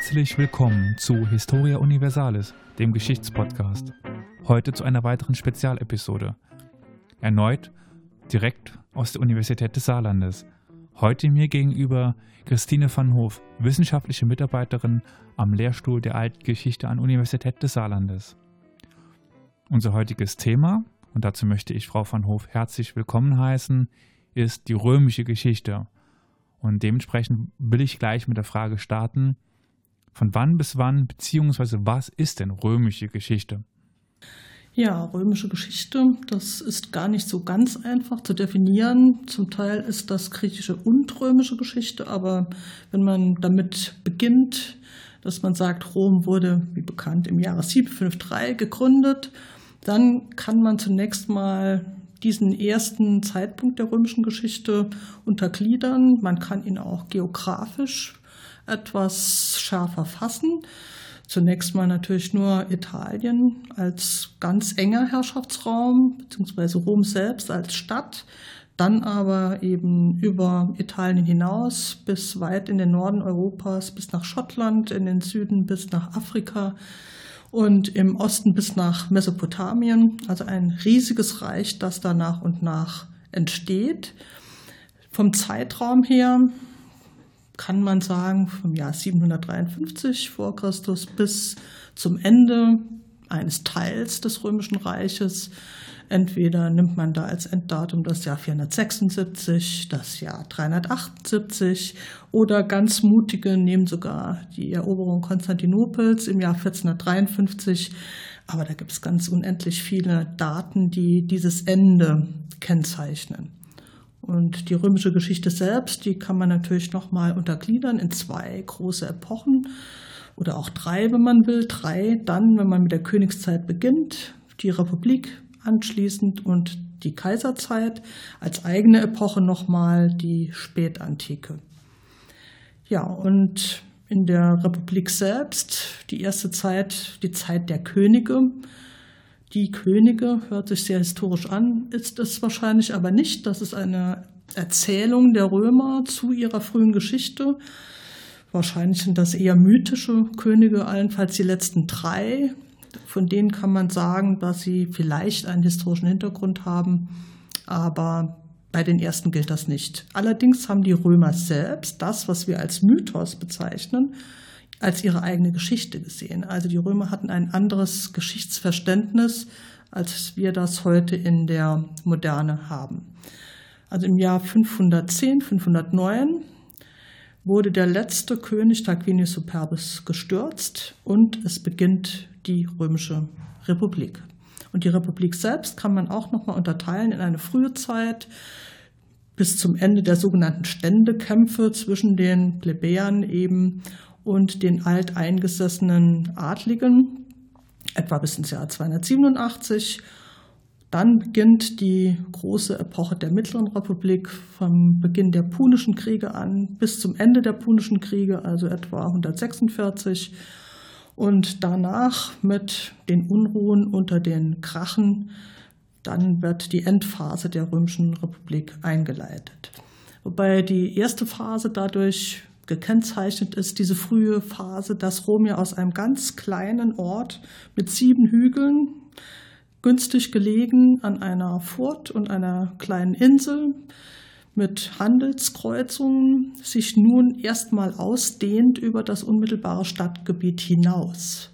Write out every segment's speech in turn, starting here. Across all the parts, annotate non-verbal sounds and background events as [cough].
Herzlich willkommen zu Historia Universalis, dem Geschichtspodcast. Heute zu einer weiteren Spezialepisode. Erneut direkt aus der Universität des Saarlandes. Heute mir gegenüber Christine van Hof, wissenschaftliche Mitarbeiterin am Lehrstuhl der Altgeschichte an Universität des Saarlandes. Unser heutiges Thema, und dazu möchte ich Frau van Hof herzlich willkommen heißen, ist die römische Geschichte. Und dementsprechend will ich gleich mit der Frage starten, von wann bis wann, beziehungsweise was ist denn römische Geschichte? Ja, römische Geschichte, das ist gar nicht so ganz einfach zu definieren. Zum Teil ist das griechische und römische Geschichte, aber wenn man damit beginnt, dass man sagt, Rom wurde, wie bekannt, im Jahre 753 gegründet, dann kann man zunächst mal diesen ersten Zeitpunkt der römischen Geschichte untergliedern. Man kann ihn auch geografisch etwas schärfer fassen. Zunächst mal natürlich nur Italien als ganz enger Herrschaftsraum, beziehungsweise Rom selbst als Stadt, dann aber eben über Italien hinaus bis weit in den Norden Europas, bis nach Schottland, in den Süden bis nach Afrika und im Osten bis nach Mesopotamien. Also ein riesiges Reich, das da nach und nach entsteht. Vom Zeitraum her kann man sagen, vom Jahr 753 vor Christus bis zum Ende eines Teils des Römischen Reiches. Entweder nimmt man da als Enddatum das Jahr 476, das Jahr 378 oder ganz mutige nehmen sogar die Eroberung Konstantinopels im Jahr 1453. Aber da gibt es ganz unendlich viele Daten, die dieses Ende kennzeichnen. Und die römische Geschichte selbst, die kann man natürlich nochmal untergliedern in zwei große Epochen oder auch drei, wenn man will. Drei dann, wenn man mit der Königszeit beginnt, die Republik anschließend und die Kaiserzeit, als eigene Epoche nochmal die Spätantike. Ja, und in der Republik selbst, die erste Zeit, die Zeit der Könige, die Könige, hört sich sehr historisch an, ist es wahrscheinlich aber nicht. Das ist eine Erzählung der Römer zu ihrer frühen Geschichte. Wahrscheinlich sind das eher mythische Könige, allenfalls die letzten drei. Von denen kann man sagen, dass sie vielleicht einen historischen Hintergrund haben, aber bei den ersten gilt das nicht. Allerdings haben die Römer selbst das, was wir als Mythos bezeichnen, als ihre eigene Geschichte gesehen. Also die Römer hatten ein anderes Geschichtsverständnis, als wir das heute in der Moderne haben. Also im Jahr 510, 509 wurde der letzte König Tarquinius Superbus gestürzt und es beginnt die römische Republik. Und die Republik selbst kann man auch nochmal unterteilen in eine frühe Zeit bis zum Ende der sogenannten Ständekämpfe zwischen den Plebejern eben und den alteingesessenen Adligen, etwa bis ins Jahr 287. Dann beginnt die große Epoche der Mittleren Republik vom Beginn der Punischen Kriege an bis zum Ende der Punischen Kriege, also etwa 146. Und danach mit den Unruhen unter den Krachen, dann wird die Endphase der Römischen Republik eingeleitet. Wobei die erste Phase dadurch gekennzeichnet ist diese frühe Phase, dass Rom ja aus einem ganz kleinen Ort mit sieben Hügeln, günstig gelegen an einer Furt und einer kleinen Insel mit Handelskreuzungen, sich nun erstmal ausdehnt über das unmittelbare Stadtgebiet hinaus.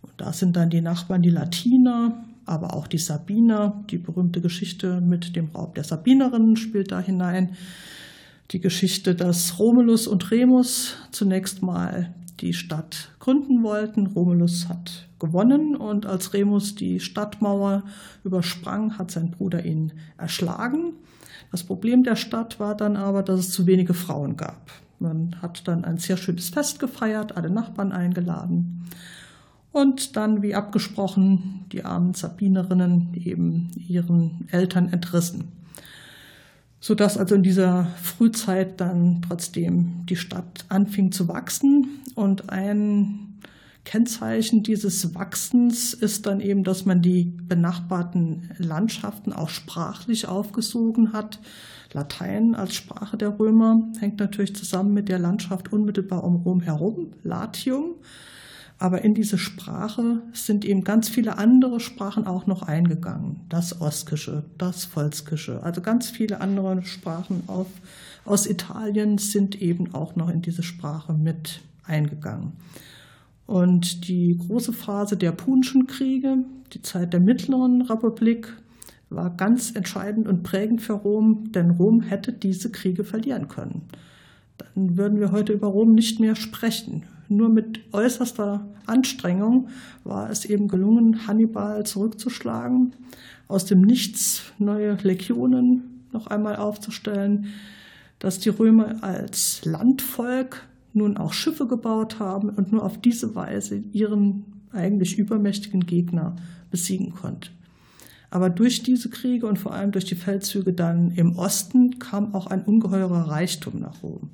Und da sind dann die Nachbarn die Latiner, aber auch die Sabiner. Die berühmte Geschichte mit dem Raub der Sabinerinnen spielt da hinein die Geschichte, dass Romulus und Remus zunächst mal die Stadt gründen wollten. Romulus hat gewonnen und als Remus die Stadtmauer übersprang, hat sein Bruder ihn erschlagen. Das Problem der Stadt war dann aber, dass es zu wenige Frauen gab. Man hat dann ein sehr schönes Fest gefeiert, alle Nachbarn eingeladen und dann, wie abgesprochen, die armen Sabinerinnen eben ihren Eltern entrissen sodass also in dieser Frühzeit dann trotzdem die Stadt anfing zu wachsen und ein Kennzeichen dieses Wachsens ist dann eben, dass man die benachbarten Landschaften auch sprachlich aufgesogen hat. Latein als Sprache der Römer hängt natürlich zusammen mit der Landschaft unmittelbar um Rom herum, Latium. Aber in diese Sprache sind eben ganz viele andere Sprachen auch noch eingegangen. Das Oskische, das Volskische, also ganz viele andere Sprachen auf, aus Italien sind eben auch noch in diese Sprache mit eingegangen. Und die große Phase der Punischen Kriege, die Zeit der Mittleren Republik, war ganz entscheidend und prägend für Rom, denn Rom hätte diese Kriege verlieren können. Dann würden wir heute über Rom nicht mehr sprechen. Nur mit äußerster Anstrengung war es eben gelungen, Hannibal zurückzuschlagen, aus dem Nichts neue Legionen noch einmal aufzustellen, dass die Römer als Landvolk nun auch Schiffe gebaut haben und nur auf diese Weise ihren eigentlich übermächtigen Gegner besiegen konnte. Aber durch diese Kriege und vor allem durch die Feldzüge dann im Osten kam auch ein ungeheurer Reichtum nach Rom.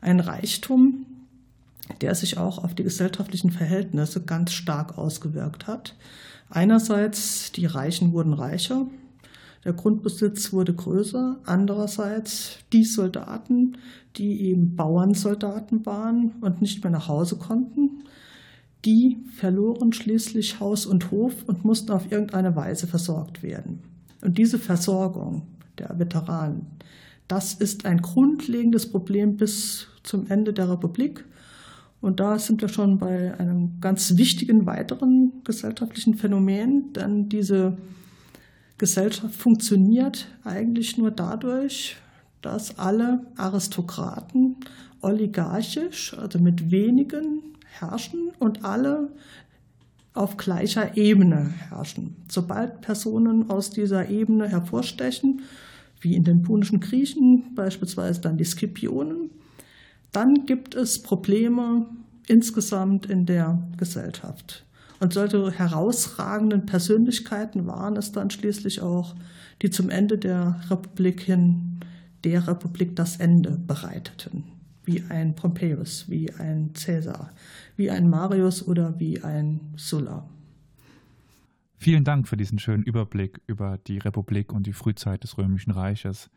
Ein Reichtum, der sich auch auf die gesellschaftlichen Verhältnisse ganz stark ausgewirkt hat. Einerseits, die Reichen wurden reicher, der Grundbesitz wurde größer. Andererseits die Soldaten, die eben Bauernsoldaten waren und nicht mehr nach Hause konnten, die verloren schließlich Haus und Hof und mussten auf irgendeine Weise versorgt werden. Und diese Versorgung der Veteranen, das ist ein grundlegendes Problem bis zum Ende der Republik. Und da sind wir schon bei einem ganz wichtigen weiteren gesellschaftlichen Phänomen, denn diese Gesellschaft funktioniert eigentlich nur dadurch, dass alle Aristokraten oligarchisch, also mit wenigen herrschen und alle auf gleicher Ebene herrschen. Sobald Personen aus dieser Ebene hervorstechen, wie in den punischen Griechen, beispielsweise dann die Scipionen, dann gibt es Probleme insgesamt in der Gesellschaft. Und solche herausragenden Persönlichkeiten waren es dann schließlich auch, die zum Ende der Republik hin der Republik das Ende bereiteten. Wie ein Pompeius, wie ein Caesar, wie ein Marius oder wie ein Sulla. Vielen Dank für diesen schönen Überblick über die Republik und die Frühzeit des Römischen Reiches.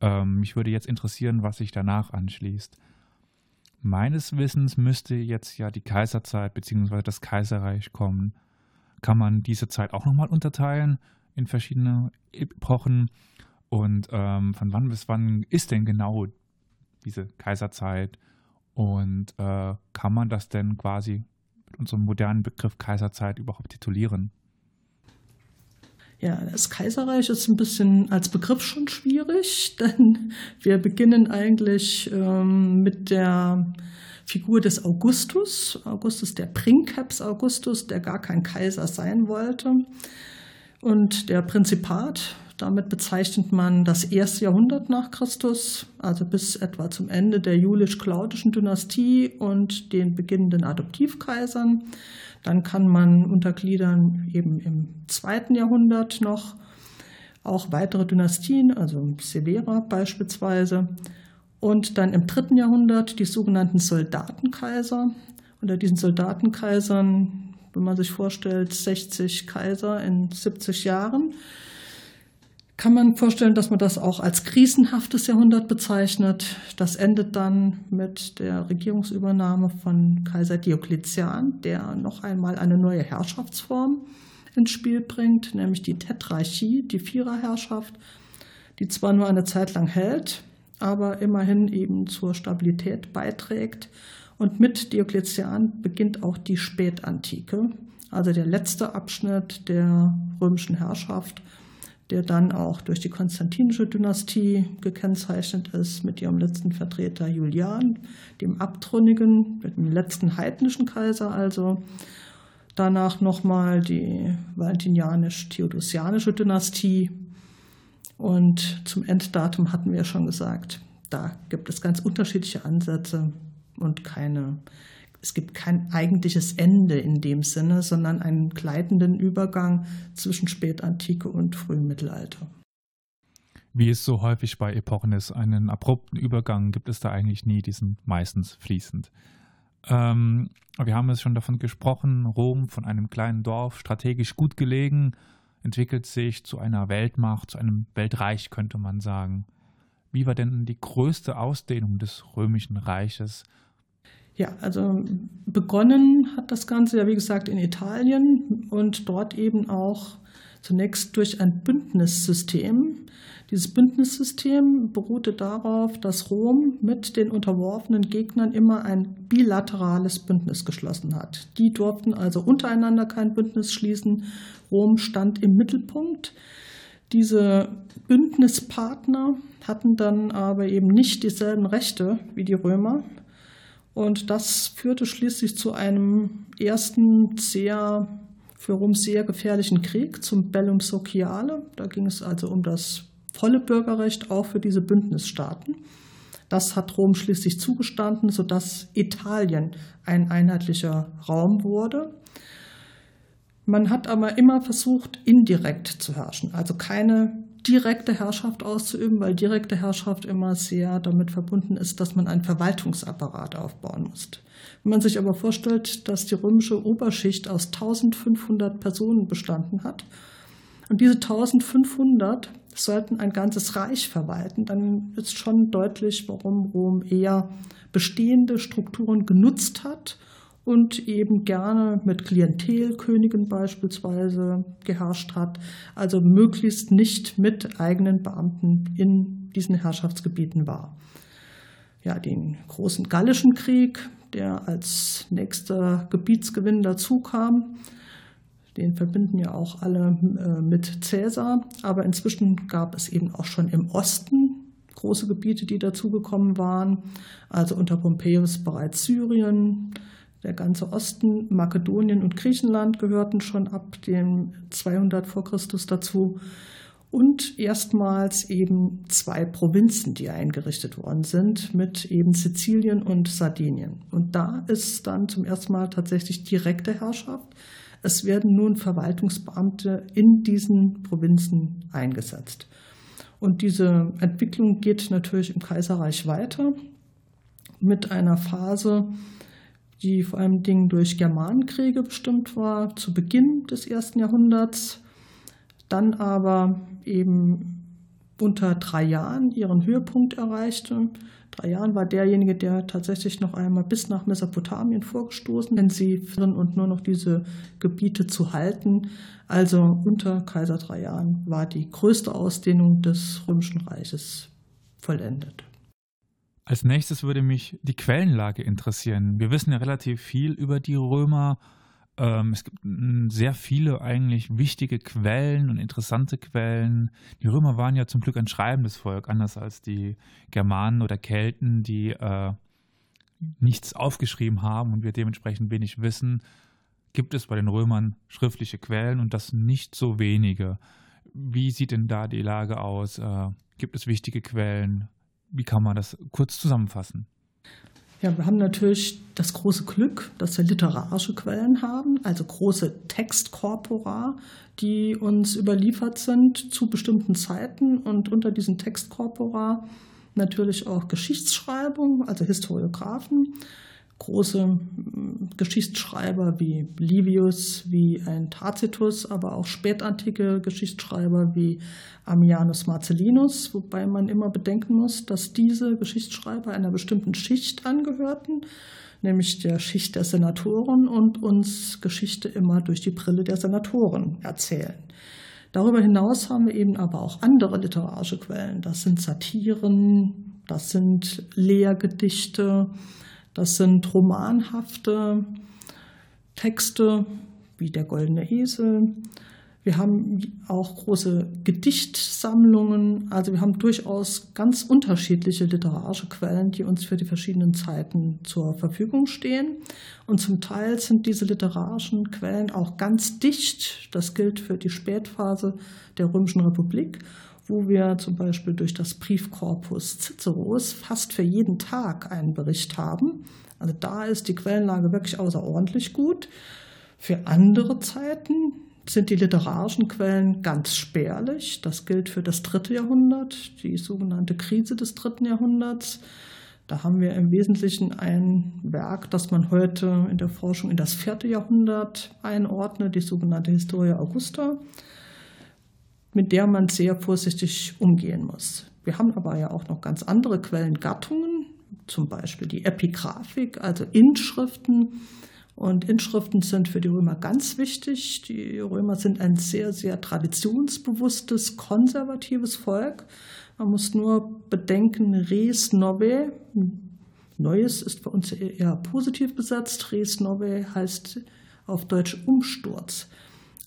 Ähm, mich würde jetzt interessieren, was sich danach anschließt. Meines Wissens müsste jetzt ja die Kaiserzeit bzw. das Kaiserreich kommen. Kann man diese Zeit auch nochmal unterteilen in verschiedene Epochen? Und ähm, von wann bis wann ist denn genau diese Kaiserzeit? Und äh, kann man das denn quasi mit unserem modernen Begriff Kaiserzeit überhaupt titulieren? Ja, das Kaiserreich ist ein bisschen als Begriff schon schwierig, [laughs] denn wir beginnen eigentlich ähm, mit der Figur des Augustus, Augustus der Princeps Augustus, der gar kein Kaiser sein wollte. Und der Prinzipat, damit bezeichnet man das erste Jahrhundert nach Christus, also bis etwa zum Ende der julisch-claudischen Dynastie und den beginnenden Adoptivkaisern. Dann kann man untergliedern eben im zweiten Jahrhundert noch auch weitere Dynastien, also Severa beispielsweise. Und dann im dritten Jahrhundert die sogenannten Soldatenkaiser. Unter diesen Soldatenkaisern, wenn man sich vorstellt, 60 Kaiser in 70 Jahren, kann man vorstellen, dass man das auch als krisenhaftes Jahrhundert bezeichnet. Das endet dann mit der Regierungsübernahme von Kaiser Diokletian, der noch einmal eine neue Herrschaftsform ins Spiel bringt, nämlich die Tetrarchie, die Viererherrschaft, die zwar nur eine Zeit lang hält, aber immerhin eben zur Stabilität beiträgt. Und mit Diokletian beginnt auch die Spätantike, also der letzte Abschnitt der römischen Herrschaft der dann auch durch die konstantinische Dynastie gekennzeichnet ist, mit ihrem letzten Vertreter Julian, dem Abtrünnigen, mit dem letzten heidnischen Kaiser also. Danach nochmal die valentinianisch-theodosianische Dynastie. Und zum Enddatum hatten wir schon gesagt, da gibt es ganz unterschiedliche Ansätze und keine es gibt kein eigentliches Ende in dem Sinne, sondern einen gleitenden Übergang zwischen Spätantike und frühem Mittelalter. Wie es so häufig bei Epochen ist, einen abrupten Übergang gibt es da eigentlich nie, die sind meistens fließend. Ähm, wir haben es schon davon gesprochen, Rom von einem kleinen Dorf, strategisch gut gelegen, entwickelt sich zu einer Weltmacht, zu einem Weltreich, könnte man sagen. Wie war denn die größte Ausdehnung des römischen Reiches? Ja, also begonnen hat das Ganze ja, wie gesagt, in Italien und dort eben auch zunächst durch ein Bündnissystem. Dieses Bündnissystem beruhte darauf, dass Rom mit den unterworfenen Gegnern immer ein bilaterales Bündnis geschlossen hat. Die durften also untereinander kein Bündnis schließen. Rom stand im Mittelpunkt. Diese Bündnispartner hatten dann aber eben nicht dieselben Rechte wie die Römer. Und das führte schließlich zu einem ersten sehr für Rom sehr gefährlichen Krieg zum Bellum Sociale. Da ging es also um das volle Bürgerrecht auch für diese Bündnisstaaten. Das hat Rom schließlich zugestanden, sodass Italien ein einheitlicher Raum wurde. Man hat aber immer versucht, indirekt zu herrschen, also keine direkte Herrschaft auszuüben, weil direkte Herrschaft immer sehr damit verbunden ist, dass man einen Verwaltungsapparat aufbauen muss. Wenn man sich aber vorstellt, dass die römische Oberschicht aus 1500 Personen bestanden hat und diese 1500 sollten ein ganzes Reich verwalten, dann ist schon deutlich, warum Rom eher bestehende Strukturen genutzt hat und eben gerne mit Klientelkönigen beispielsweise geherrscht hat, also möglichst nicht mit eigenen Beamten in diesen Herrschaftsgebieten war. Ja, den großen Gallischen Krieg, der als nächster Gebietsgewinn dazu kam, den verbinden ja auch alle äh, mit Cäsar, aber inzwischen gab es eben auch schon im Osten große Gebiete, die dazugekommen waren, also unter Pompeius bereits Syrien, der ganze Osten, Makedonien und Griechenland gehörten schon ab dem 200 vor Christus dazu. Und erstmals eben zwei Provinzen, die eingerichtet worden sind, mit eben Sizilien und Sardinien. Und da ist dann zum ersten Mal tatsächlich direkte Herrschaft. Es werden nun Verwaltungsbeamte in diesen Provinzen eingesetzt. Und diese Entwicklung geht natürlich im Kaiserreich weiter mit einer Phase, die vor allem Dingen durch Germanenkriege bestimmt war, zu Beginn des ersten Jahrhunderts, dann aber eben unter drei Jahren ihren Höhepunkt erreichte. Drei Jahren war derjenige, der tatsächlich noch einmal bis nach Mesopotamien vorgestoßen, wenn sie und nur noch diese Gebiete zu halten. Also unter Kaiser Trajan war die größte Ausdehnung des Römischen Reiches vollendet. Als nächstes würde mich die Quellenlage interessieren. Wir wissen ja relativ viel über die Römer. Ähm, es gibt sehr viele eigentlich wichtige Quellen und interessante Quellen. Die Römer waren ja zum Glück ein schreibendes Volk, anders als die Germanen oder Kelten, die äh, nichts aufgeschrieben haben und wir dementsprechend wenig wissen. Gibt es bei den Römern schriftliche Quellen und das nicht so wenige. Wie sieht denn da die Lage aus? Äh, gibt es wichtige Quellen? Wie kann man das kurz zusammenfassen? Ja, wir haben natürlich das große Glück, dass wir literarische Quellen haben, also große Textkorpora, die uns überliefert sind zu bestimmten Zeiten und unter diesen Textkorpora natürlich auch Geschichtsschreibung, also Historiographen große hm, Geschichtsschreiber wie Livius, wie ein Tacitus, aber auch spätantike Geschichtsschreiber wie Ammianus Marcellinus, wobei man immer bedenken muss, dass diese Geschichtsschreiber einer bestimmten Schicht angehörten, nämlich der Schicht der Senatoren und uns Geschichte immer durch die Brille der Senatoren erzählen. Darüber hinaus haben wir eben aber auch andere literarische Quellen. Das sind Satiren, das sind Lehrgedichte, das sind romanhafte Texte wie Der goldene Esel. Wir haben auch große Gedichtsammlungen. Also wir haben durchaus ganz unterschiedliche literarische Quellen, die uns für die verschiedenen Zeiten zur Verfügung stehen. Und zum Teil sind diese literarischen Quellen auch ganz dicht. Das gilt für die Spätphase der Römischen Republik wo wir zum Beispiel durch das Briefkorpus Ciceros fast für jeden Tag einen Bericht haben. Also da ist die Quellenlage wirklich außerordentlich gut. Für andere Zeiten sind die literarischen Quellen ganz spärlich. Das gilt für das dritte Jahrhundert, die sogenannte Krise des dritten Jahrhunderts. Da haben wir im Wesentlichen ein Werk, das man heute in der Forschung in das vierte Jahrhundert einordnet, die sogenannte Historia Augusta, mit der man sehr vorsichtig umgehen muss. Wir haben aber ja auch noch ganz andere Quellengattungen, zum Beispiel die Epigraphik, also Inschriften. Und Inschriften sind für die Römer ganz wichtig. Die Römer sind ein sehr, sehr traditionsbewusstes, konservatives Volk. Man muss nur bedenken, res nove, Neues ist bei uns eher positiv besetzt. Res nove heißt auf Deutsch Umsturz.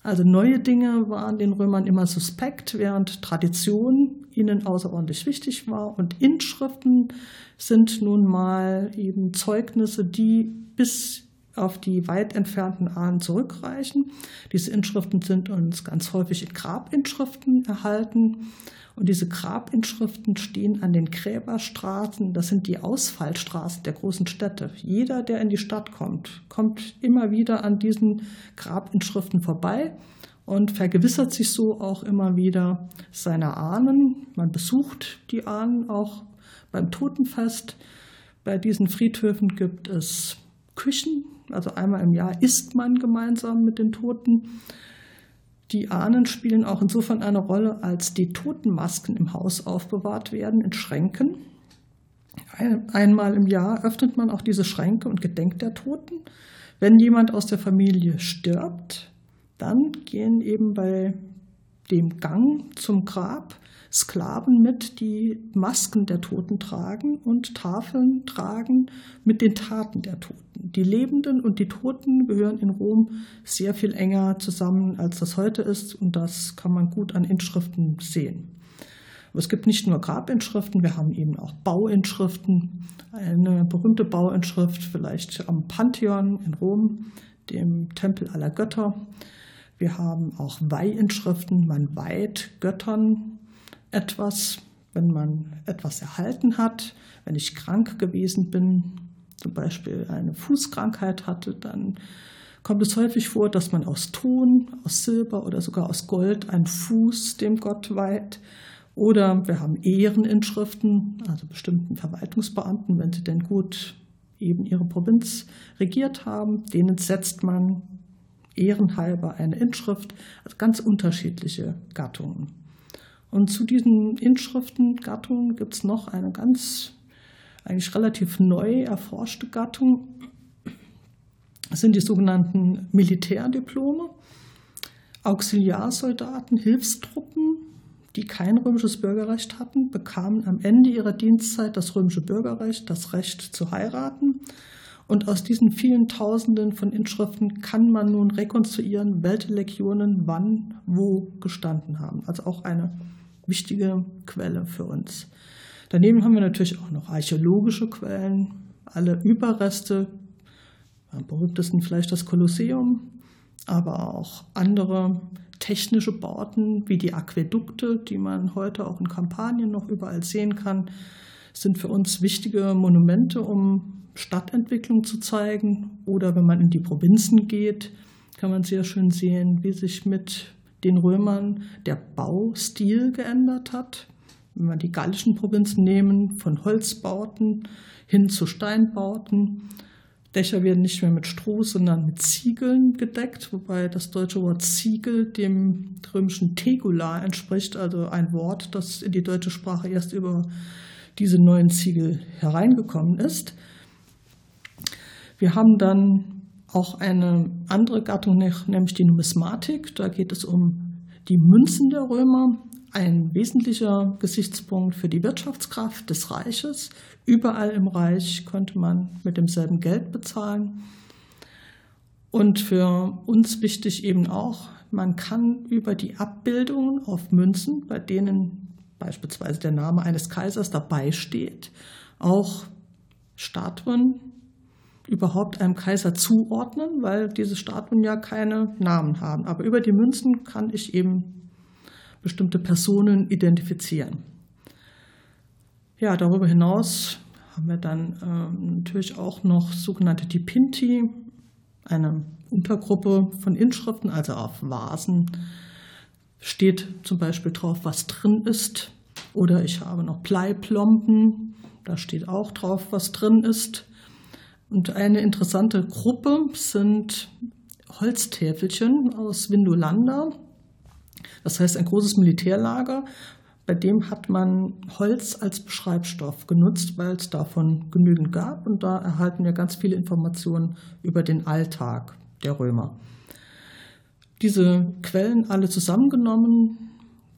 Also neue Dinge waren den Römern immer suspekt, während Tradition ihnen außerordentlich wichtig war. Und Inschriften sind nun mal eben Zeugnisse, die bis auf die weit entfernten Ahnen zurückreichen. Diese Inschriften sind uns ganz häufig in Grabinschriften erhalten. Und diese Grabinschriften stehen an den Gräberstraßen. Das sind die Ausfallstraßen der großen Städte. Jeder, der in die Stadt kommt, kommt immer wieder an diesen Grabinschriften vorbei und vergewissert sich so auch immer wieder seiner Ahnen. Man besucht die Ahnen auch beim Totenfest. Bei diesen Friedhöfen gibt es Küchen. Also einmal im Jahr isst man gemeinsam mit den Toten. Die Ahnen spielen auch insofern eine Rolle, als die Totenmasken im Haus aufbewahrt werden in Schränken. einmal im Jahr öffnet man auch diese Schränke und gedenkt der Toten. Wenn jemand aus der Familie stirbt, dann gehen eben bei dem Gang zum Grab Sklaven mit, die Masken der Toten tragen und Tafeln tragen mit den Taten der Toten. Die Lebenden und die Toten gehören in Rom sehr viel enger zusammen, als das heute ist, und das kann man gut an Inschriften sehen. Aber es gibt nicht nur Grabinschriften, wir haben eben auch Bauinschriften. Eine berühmte Bauinschrift vielleicht am Pantheon in Rom, dem Tempel aller Götter. Wir haben auch Weihinschriften, man weiht Göttern etwas, wenn man etwas erhalten hat. Wenn ich krank gewesen bin, zum Beispiel eine Fußkrankheit hatte, dann kommt es häufig vor, dass man aus Ton, aus Silber oder sogar aus Gold einen Fuß dem Gott weiht. Oder wir haben Ehreninschriften, also bestimmten Verwaltungsbeamten, wenn sie denn gut eben ihre Provinz regiert haben, denen setzt man ehrenhalber eine Inschrift, also ganz unterschiedliche Gattungen. Und zu diesen Inschriftengattungen gibt es noch eine ganz, eigentlich relativ neu erforschte Gattung. Das sind die sogenannten Militärdiplome. Auxiliarsoldaten, Hilfstruppen, die kein römisches Bürgerrecht hatten, bekamen am Ende ihrer Dienstzeit das römische Bürgerrecht, das Recht zu heiraten. Und aus diesen vielen Tausenden von Inschriften kann man nun rekonstruieren, welche Legionen wann wo gestanden haben. Also auch eine wichtige Quelle für uns. Daneben haben wir natürlich auch noch archäologische Quellen, alle Überreste, am berühmtesten vielleicht das Kolosseum, aber auch andere technische Bauten wie die Aquädukte, die man heute auch in Kampanien noch überall sehen kann, sind für uns wichtige Monumente, um Stadtentwicklung zu zeigen. Oder wenn man in die Provinzen geht, kann man sehr schön sehen, wie sich mit den Römern der Baustil geändert hat. Wenn wir die gallischen Provinzen nehmen, von Holzbauten hin zu Steinbauten. Dächer werden nicht mehr mit Stroh, sondern mit Ziegeln gedeckt, wobei das deutsche Wort Ziegel dem römischen Tegula entspricht, also ein Wort, das in die deutsche Sprache erst über diese neuen Ziegel hereingekommen ist. Wir haben dann auch eine andere Gattung, nämlich die Numismatik. Da geht es um die Münzen der Römer, ein wesentlicher Gesichtspunkt für die Wirtschaftskraft des Reiches. Überall im Reich konnte man mit demselben Geld bezahlen. Und für uns wichtig eben auch, man kann über die Abbildungen auf Münzen, bei denen beispielsweise der Name eines Kaisers dabei steht, auch Statuen überhaupt einem Kaiser zuordnen, weil diese Statuen ja keine Namen haben. Aber über die Münzen kann ich eben bestimmte Personen identifizieren. Ja, darüber hinaus haben wir dann äh, natürlich auch noch sogenannte Dipinti, eine Untergruppe von Inschriften, also auf Vasen steht zum Beispiel drauf, was drin ist. Oder ich habe noch Bleiplomben, Da steht auch drauf, was drin ist. Und eine interessante Gruppe sind Holztäfelchen aus Vindolanda. Das heißt ein großes Militärlager. Bei dem hat man Holz als Beschreibstoff genutzt, weil es davon genügend gab. Und da erhalten wir ganz viele Informationen über den Alltag der Römer. Diese Quellen alle zusammengenommen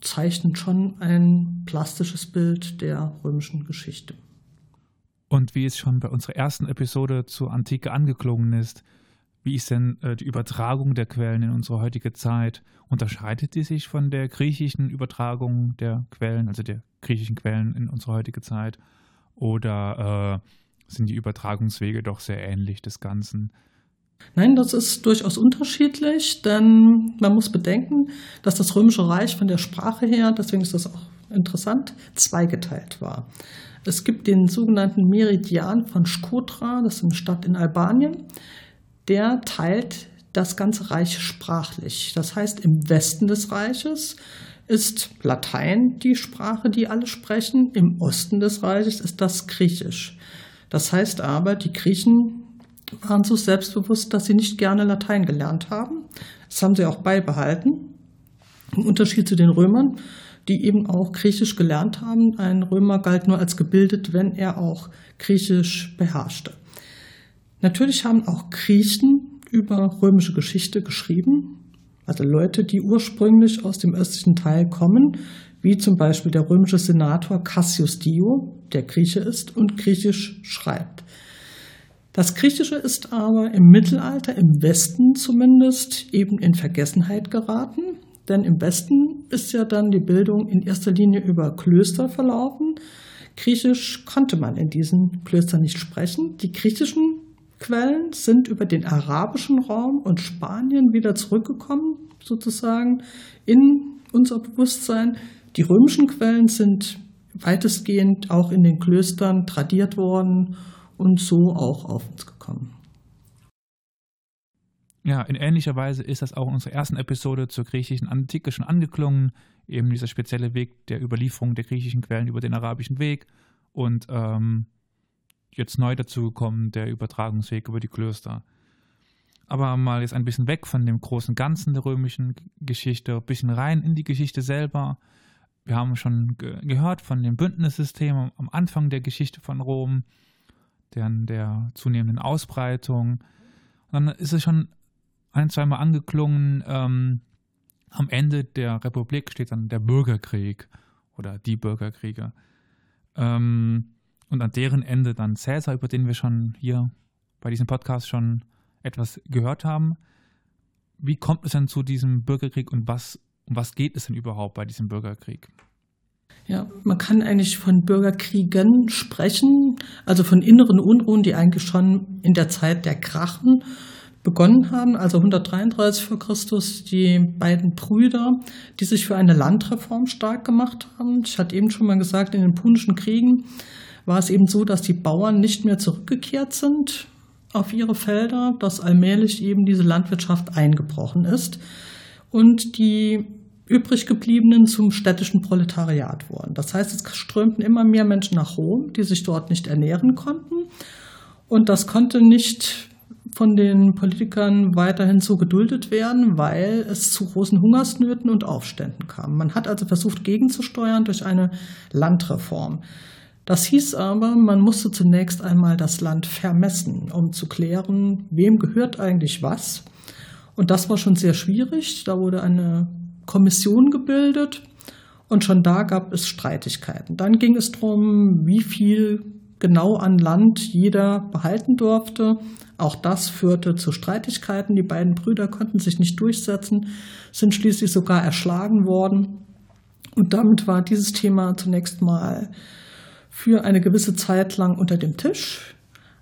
zeichnen schon ein plastisches Bild der römischen Geschichte. Und wie es schon bei unserer ersten Episode zur Antike angeklungen ist, wie ist denn äh, die Übertragung der Quellen in unsere heutige Zeit? Unterscheidet die sich von der griechischen Übertragung der Quellen, also der griechischen Quellen in unsere heutige Zeit? Oder äh, sind die Übertragungswege doch sehr ähnlich des Ganzen? Nein, das ist durchaus unterschiedlich, denn man muss bedenken, dass das Römische Reich von der Sprache her, deswegen ist das auch interessant, zweigeteilt war. Es gibt den sogenannten Meridian von Shkodra, das ist eine Stadt in Albanien der teilt das ganze Reich sprachlich. Das heißt, im Westen des Reiches ist Latein die Sprache, die alle sprechen. Im Osten des Reiches ist das Griechisch. Das heißt aber, die Griechen waren so selbstbewusst, dass sie nicht gerne Latein gelernt haben. Das haben sie auch beibehalten. Im Unterschied zu den Römern, die eben auch Griechisch gelernt haben. Ein Römer galt nur als gebildet, wenn er auch Griechisch beherrschte. Natürlich haben auch Griechen über römische Geschichte geschrieben, also Leute, die ursprünglich aus dem östlichen Teil kommen, wie zum Beispiel der römische Senator Cassius Dio, der Grieche ist und Griechisch schreibt. Das Griechische ist aber im Mittelalter, im Westen zumindest, eben in Vergessenheit geraten, denn im Westen ist ja dann die Bildung in erster Linie über Klöster verlaufen. Griechisch konnte man in diesen Klöstern nicht sprechen. Die griechischen Quellen sind über den arabischen Raum und Spanien wieder zurückgekommen, sozusagen in unser Bewusstsein. Die römischen Quellen sind weitestgehend auch in den Klöstern tradiert worden und so auch auf uns gekommen. Ja, in ähnlicher Weise ist das auch in unserer ersten Episode zur griechischen Antike schon angeklungen. Eben dieser spezielle Weg der Überlieferung der griechischen Quellen über den arabischen Weg. Und ähm, jetzt neu dazugekommen, der Übertragungsweg über die Klöster. Aber mal jetzt ein bisschen weg von dem großen Ganzen der römischen Geschichte, ein bisschen rein in die Geschichte selber. Wir haben schon ge gehört von dem Bündnissystem am Anfang der Geschichte von Rom, deren der zunehmenden Ausbreitung. dann ist es schon ein, zweimal angeklungen, ähm, am Ende der Republik steht dann der Bürgerkrieg oder die Bürgerkriege. Ähm, und an deren Ende dann Cäsar, über den wir schon hier bei diesem Podcast schon etwas gehört haben. Wie kommt es denn zu diesem Bürgerkrieg und was, um was geht es denn überhaupt bei diesem Bürgerkrieg? Ja, man kann eigentlich von Bürgerkriegen sprechen, also von inneren Unruhen, die eigentlich schon in der Zeit der Krachen begonnen haben, also 133 vor Christus, die beiden Brüder, die sich für eine Landreform stark gemacht haben. Ich hatte eben schon mal gesagt, in den Punischen Kriegen war es eben so, dass die Bauern nicht mehr zurückgekehrt sind auf ihre Felder, dass allmählich eben diese Landwirtschaft eingebrochen ist und die übrig gebliebenen zum städtischen Proletariat wurden. Das heißt, es strömten immer mehr Menschen nach Rom, die sich dort nicht ernähren konnten. Und das konnte nicht von den Politikern weiterhin so geduldet werden, weil es zu großen Hungersnöten und Aufständen kam. Man hat also versucht, gegenzusteuern durch eine Landreform. Das hieß aber, man musste zunächst einmal das Land vermessen, um zu klären, wem gehört eigentlich was. Und das war schon sehr schwierig. Da wurde eine Kommission gebildet und schon da gab es Streitigkeiten. Dann ging es darum, wie viel genau an Land jeder behalten durfte. Auch das führte zu Streitigkeiten. Die beiden Brüder konnten sich nicht durchsetzen, sind schließlich sogar erschlagen worden. Und damit war dieses Thema zunächst mal für eine gewisse Zeit lang unter dem Tisch.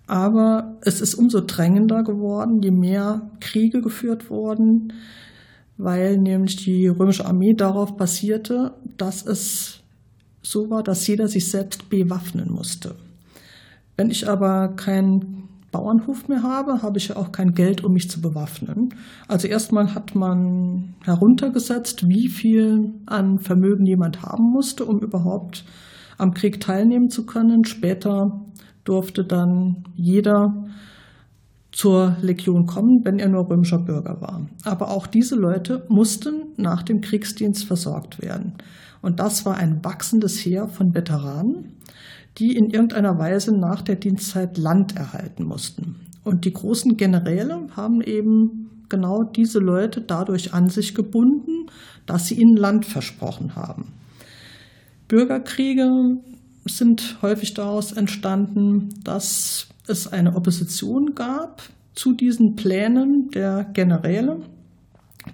Aber es ist umso drängender geworden, je mehr Kriege geführt wurden, weil nämlich die römische Armee darauf basierte, dass es so war, dass jeder sich selbst bewaffnen musste. Wenn ich aber keinen Bauernhof mehr habe, habe ich ja auch kein Geld, um mich zu bewaffnen. Also erstmal hat man heruntergesetzt, wie viel an Vermögen jemand haben musste, um überhaupt am Krieg teilnehmen zu können. Später durfte dann jeder zur Legion kommen, wenn er nur römischer Bürger war. Aber auch diese Leute mussten nach dem Kriegsdienst versorgt werden. Und das war ein wachsendes Heer von Veteranen, die in irgendeiner Weise nach der Dienstzeit Land erhalten mussten. Und die großen Generäle haben eben genau diese Leute dadurch an sich gebunden, dass sie ihnen Land versprochen haben. Bürgerkriege sind häufig daraus entstanden, dass es eine Opposition gab zu diesen Plänen der Generäle,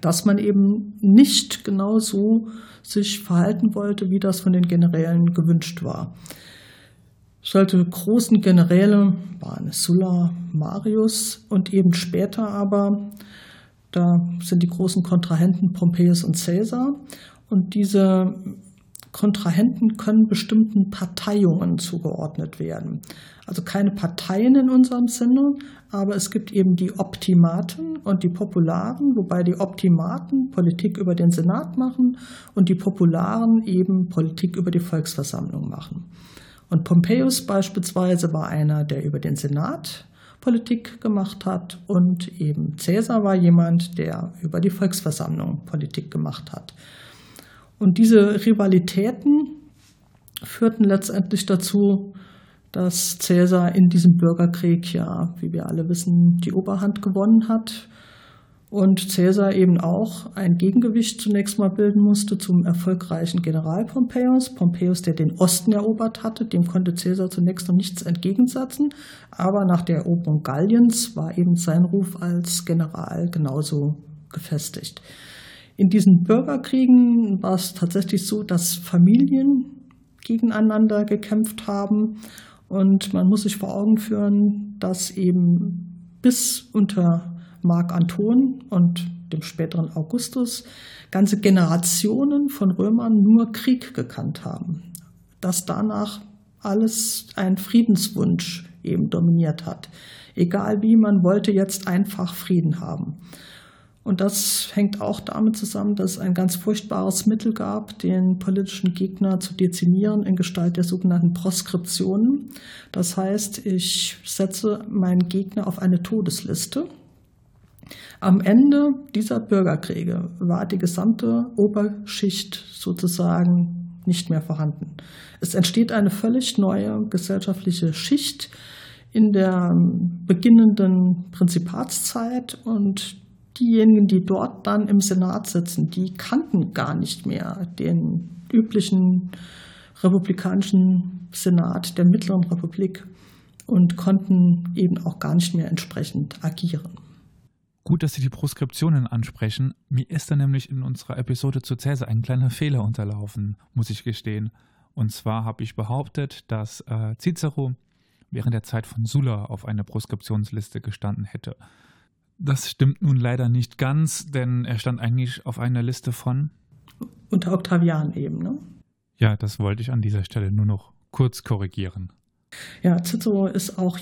dass man eben nicht genau so sich verhalten wollte, wie das von den Generälen gewünscht war. Solche großen Generäle waren Sulla, Marius und eben später aber, da sind die großen Kontrahenten Pompeius und Caesar. Und diese Kontrahenten können bestimmten Parteiungen zugeordnet werden. Also keine Parteien in unserem Sinne, aber es gibt eben die Optimaten und die Popularen, wobei die Optimaten Politik über den Senat machen und die Popularen eben Politik über die Volksversammlung machen. Und Pompeius beispielsweise war einer, der über den Senat Politik gemacht hat und eben Caesar war jemand, der über die Volksversammlung Politik gemacht hat. Und diese Rivalitäten führten letztendlich dazu, dass Caesar in diesem Bürgerkrieg ja, wie wir alle wissen, die Oberhand gewonnen hat und Caesar eben auch ein Gegengewicht zunächst mal bilden musste zum erfolgreichen General Pompeius. Pompeius, der den Osten erobert hatte, dem konnte Caesar zunächst noch nichts entgegensetzen, aber nach der Eroberung Galliens war eben sein Ruf als General genauso gefestigt. In diesen Bürgerkriegen war es tatsächlich so, dass Familien gegeneinander gekämpft haben und man muss sich vor Augen führen, dass eben bis unter Mark Anton und dem späteren Augustus ganze Generationen von Römern nur Krieg gekannt haben. Dass danach alles ein Friedenswunsch eben dominiert hat. Egal wie, man wollte jetzt einfach Frieden haben. Und das hängt auch damit zusammen, dass es ein ganz furchtbares Mittel gab, den politischen Gegner zu dezimieren in Gestalt der sogenannten Proskriptionen. Das heißt, ich setze meinen Gegner auf eine Todesliste am Ende dieser Bürgerkriege war die gesamte Oberschicht sozusagen nicht mehr vorhanden. Es entsteht eine völlig neue gesellschaftliche Schicht in der beginnenden Prinzipatszeit und diejenigen, die dort dann im Senat sitzen, die kannten gar nicht mehr den üblichen republikanischen Senat der Mittleren Republik und konnten eben auch gar nicht mehr entsprechend agieren. Gut, dass Sie die Proskriptionen ansprechen. Mir ist da nämlich in unserer Episode zu Cäsar ein kleiner Fehler unterlaufen, muss ich gestehen. Und zwar habe ich behauptet, dass äh, Cicero während der Zeit von Sulla auf einer Proskriptionsliste gestanden hätte. Das stimmt nun leider nicht ganz, denn er stand eigentlich auf einer Liste von. Unter Octavian eben, ne? Ja, das wollte ich an dieser Stelle nur noch kurz korrigieren. Ja, Cicero ist auch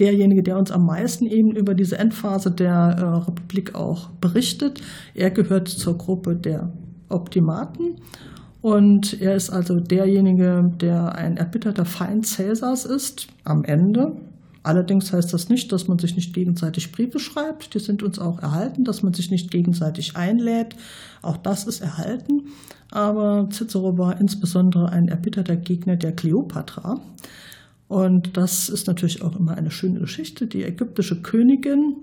derjenige, der uns am meisten eben über diese Endphase der äh, Republik auch berichtet. Er gehört zur Gruppe der Optimaten und er ist also derjenige, der ein erbitterter Feind Cäsars ist am Ende. Allerdings heißt das nicht, dass man sich nicht gegenseitig Briefe schreibt. Die sind uns auch erhalten, dass man sich nicht gegenseitig einlädt. Auch das ist erhalten. Aber Cicero war insbesondere ein erbitterter Gegner der Kleopatra. Und das ist natürlich auch immer eine schöne Geschichte. Die ägyptische Königin,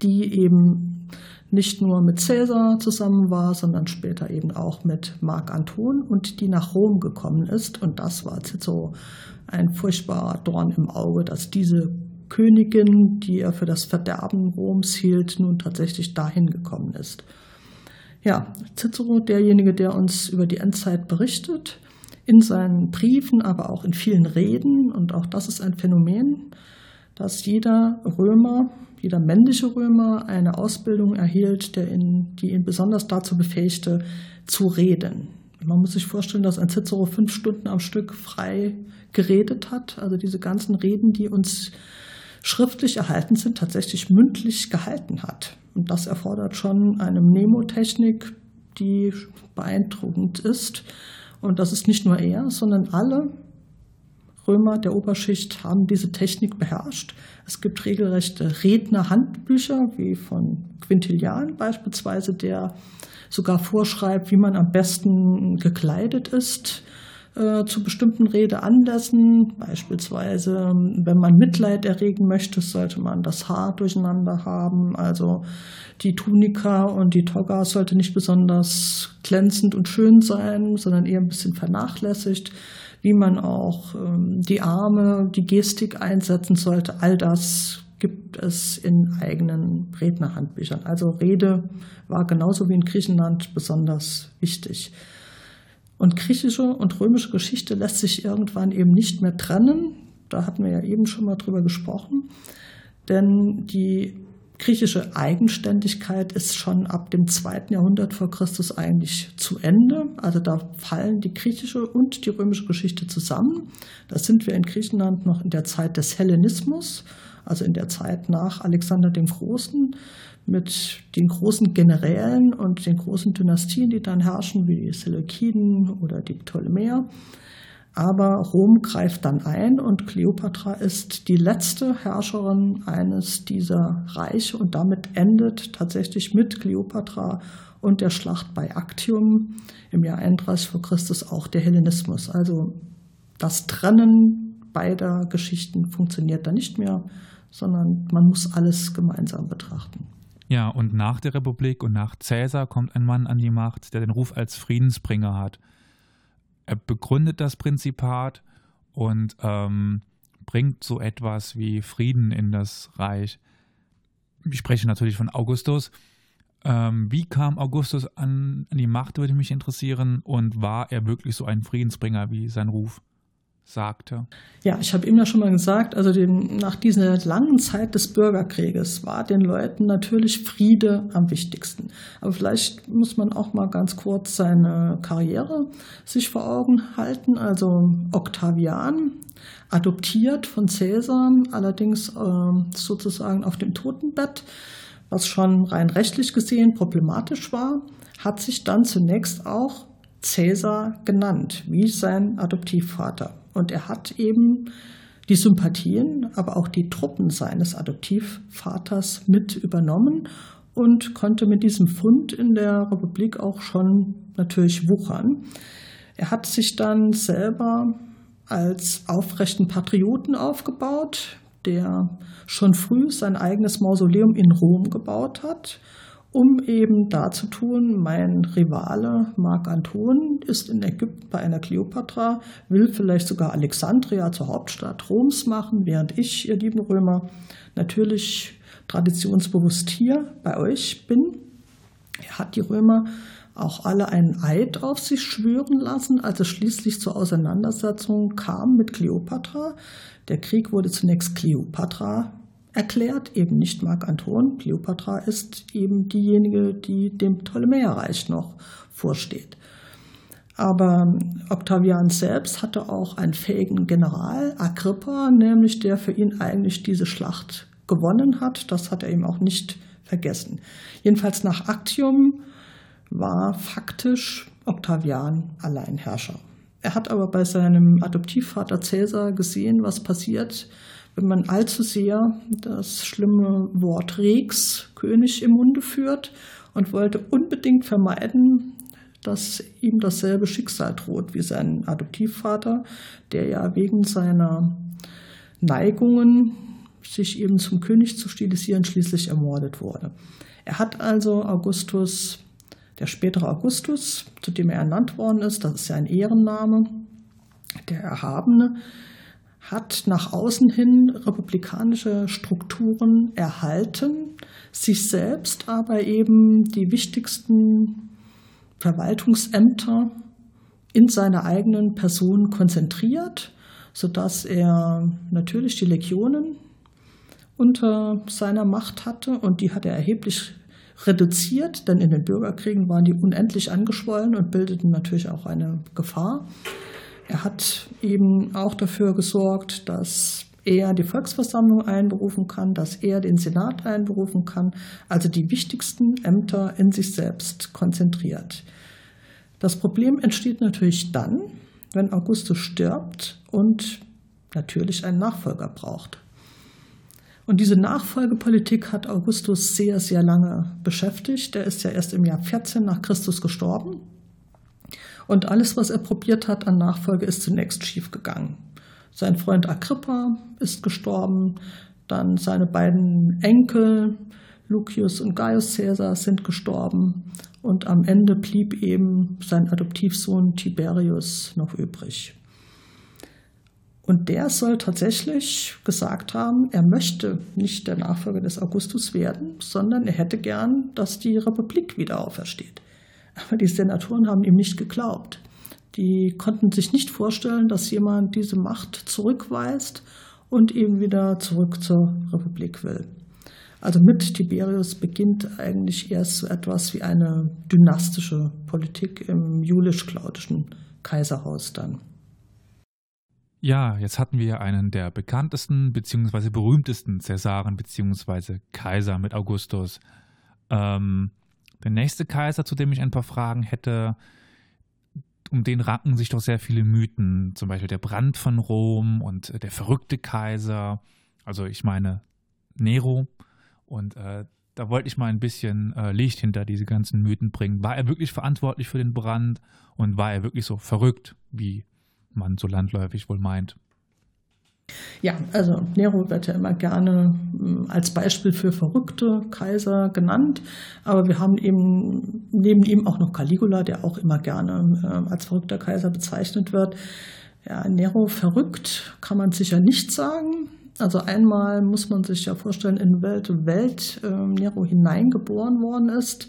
die eben nicht nur mit Caesar zusammen war, sondern später eben auch mit Marc Anton und die nach Rom gekommen ist. Und das war Cicero ein furchtbarer Dorn im Auge, dass diese Königin, die er für das Verderben Roms hielt, nun tatsächlich dahin gekommen ist. Ja, Cicero, derjenige, der uns über die Endzeit berichtet, in seinen Briefen, aber auch in vielen Reden. Und auch das ist ein Phänomen, dass jeder Römer, jeder männliche Römer eine Ausbildung erhielt, ihn, die ihn besonders dazu befähigte, zu reden. Man muss sich vorstellen, dass ein Cicero fünf Stunden am Stück frei geredet hat. Also diese ganzen Reden, die uns schriftlich erhalten sind, tatsächlich mündlich gehalten hat. Und das erfordert schon eine Mnemotechnik, die beeindruckend ist Und das ist nicht nur er, sondern alle Römer der Oberschicht haben diese Technik beherrscht. Es gibt regelrechte Rednerhandbücher, wie von Quintilian beispielsweise, der sogar vorschreibt, wie man am besten gekleidet ist äh, zu bestimmten Redeanlässen. Beispielsweise, wenn man Mitleid erregen möchte, sollte man das Haar durcheinander haben. Also die Tunika und die Toga sollte nicht besonders glänzend und schön sein, sondern eher ein bisschen vernachlässigt. Wie man auch ähm, die Arme, die Gestik einsetzen sollte, all das gibt es in eigenen Rednerhandbüchern. Also Rede war genauso wie in Griechenland besonders wichtig. Und griechische und römische Geschichte lässt sich irgendwann eben nicht mehr trennen. Da hatten wir ja eben schon mal drüber gesprochen. Denn die griechische Eigenständigkeit ist schon ab dem zweiten Jahrhundert vor Christus eigentlich zu Ende. Also da fallen die griechische und die römische Geschichte zusammen. Da sind wir in Griechenland noch in der Zeit des Hellenismus, also in der Zeit nach Alexander dem Großen mit den großen Generälen und den großen Dynastien, die dann herrschen, wie die Seleukiden oder die Ptolemäer. Aber Rom greift dann ein und Kleopatra ist die letzte Herrscherin eines dieser Reiche und damit endet tatsächlich mit Kleopatra und der Schlacht bei Actium im Jahr 31 vor Christus auch der Hellenismus. Also das Trennen beider Geschichten funktioniert da nicht mehr, sondern man muss alles gemeinsam betrachten. Ja, und nach der Republik und nach Cäsar kommt ein Mann an die Macht, der den Ruf als Friedensbringer hat. Er begründet das Prinzipat und ähm, bringt so etwas wie Frieden in das Reich. Ich spreche natürlich von Augustus. Ähm, wie kam Augustus an, an die Macht, würde mich interessieren. Und war er wirklich so ein Friedensbringer wie sein Ruf? Sagte. Ja, ich habe ihm ja schon mal gesagt, also den, nach dieser langen Zeit des Bürgerkrieges war den Leuten natürlich Friede am wichtigsten. Aber vielleicht muss man auch mal ganz kurz seine Karriere sich vor Augen halten. Also Octavian, adoptiert von Caesar, allerdings äh, sozusagen auf dem Totenbett, was schon rein rechtlich gesehen problematisch war, hat sich dann zunächst auch Caesar genannt, wie sein Adoptivvater. Und er hat eben die Sympathien, aber auch die Truppen seines Adoptivvaters mit übernommen und konnte mit diesem Fund in der Republik auch schon natürlich wuchern. Er hat sich dann selber als aufrechten Patrioten aufgebaut, der schon früh sein eigenes Mausoleum in Rom gebaut hat um eben darzutun, mein Rivale Mark Anton ist in Ägypten bei einer Kleopatra, will vielleicht sogar Alexandria zur Hauptstadt Roms machen, während ich, ihr lieben Römer, natürlich traditionsbewusst hier bei euch bin. Er hat die Römer auch alle einen Eid auf sich schwören lassen, als es schließlich zur Auseinandersetzung kam mit Kleopatra. Der Krieg wurde zunächst Kleopatra erklärt, eben nicht Mark Anton. Kleopatra ist eben diejenige, die dem Ptolemäerreich noch vorsteht. Aber Octavian selbst hatte auch einen fähigen General, Agrippa, nämlich der für ihn eigentlich diese Schlacht gewonnen hat. Das hat er ihm auch nicht vergessen. Jedenfalls nach Actium war faktisch Octavian Alleinherrscher. Er hat aber bei seinem Adoptivvater Caesar gesehen, was passiert, wenn man allzu sehr das schlimme Wort Rex, König, im Munde führt und wollte unbedingt vermeiden, dass ihm dasselbe Schicksal droht wie sein Adoptivvater, der ja wegen seiner Neigungen, sich eben zum König zu stilisieren, schließlich ermordet wurde. Er hat also Augustus, der spätere Augustus, zu dem er ernannt worden ist, das ist ja ein Ehrenname, der Erhabene, hat nach außen hin republikanische Strukturen erhalten, sich selbst aber eben die wichtigsten Verwaltungsämter in seiner eigenen Person konzentriert, sodass er natürlich die Legionen unter seiner Macht hatte und die hat er erheblich reduziert, denn in den Bürgerkriegen waren die unendlich angeschwollen und bildeten natürlich auch eine Gefahr. Er hat eben auch dafür gesorgt, dass er die Volksversammlung einberufen kann, dass er den Senat einberufen kann, also die wichtigsten Ämter in sich selbst konzentriert. Das Problem entsteht natürlich dann, wenn Augustus stirbt und natürlich einen Nachfolger braucht. Und diese Nachfolgepolitik hat Augustus sehr, sehr lange beschäftigt. Er ist ja erst im Jahr 14 nach Christus gestorben. Und alles, was er probiert hat an Nachfolge, ist zunächst schiefgegangen. Sein Freund Agrippa ist gestorben, dann seine beiden Enkel, Lucius und Gaius Caesar, sind gestorben. Und am Ende blieb eben sein Adoptivsohn Tiberius noch übrig. Und der soll tatsächlich gesagt haben, er möchte nicht der Nachfolger des Augustus werden, sondern er hätte gern, dass die Republik wieder aufersteht. Aber die Senatoren haben ihm nicht geglaubt. Die konnten sich nicht vorstellen, dass jemand diese Macht zurückweist und eben wieder zurück zur Republik will. Also mit Tiberius beginnt eigentlich erst so etwas wie eine dynastische Politik im julisch-claudischen Kaiserhaus dann. Ja, jetzt hatten wir einen der bekanntesten bzw. berühmtesten Cäsaren bzw. Kaiser mit Augustus. Ähm, der nächste Kaiser, zu dem ich ein paar Fragen hätte, um den ranken sich doch sehr viele Mythen. Zum Beispiel der Brand von Rom und der verrückte Kaiser. Also ich meine Nero. Und äh, da wollte ich mal ein bisschen äh, Licht hinter diese ganzen Mythen bringen. War er wirklich verantwortlich für den Brand und war er wirklich so verrückt, wie man so landläufig wohl meint. Ja, also Nero wird ja immer gerne hm, als Beispiel für verrückte Kaiser genannt, aber wir haben eben neben ihm auch noch Caligula, der auch immer gerne äh, als verrückter Kaiser bezeichnet wird. Ja, Nero verrückt kann man sicher nicht sagen. Also einmal muss man sich ja vorstellen, in welche Welt äh, Nero hineingeboren worden ist.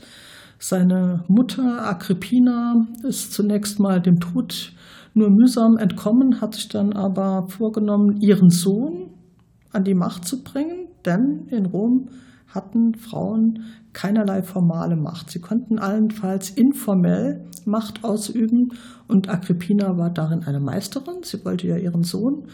Seine Mutter Agrippina ist zunächst mal dem Tod nur mühsam entkommen, hat sich dann aber vorgenommen, ihren Sohn an die Macht zu bringen, denn in Rom hatten Frauen keinerlei formale Macht. Sie konnten allenfalls informell Macht ausüben und Agrippina war darin eine Meisterin. Sie wollte ja ihren Sohn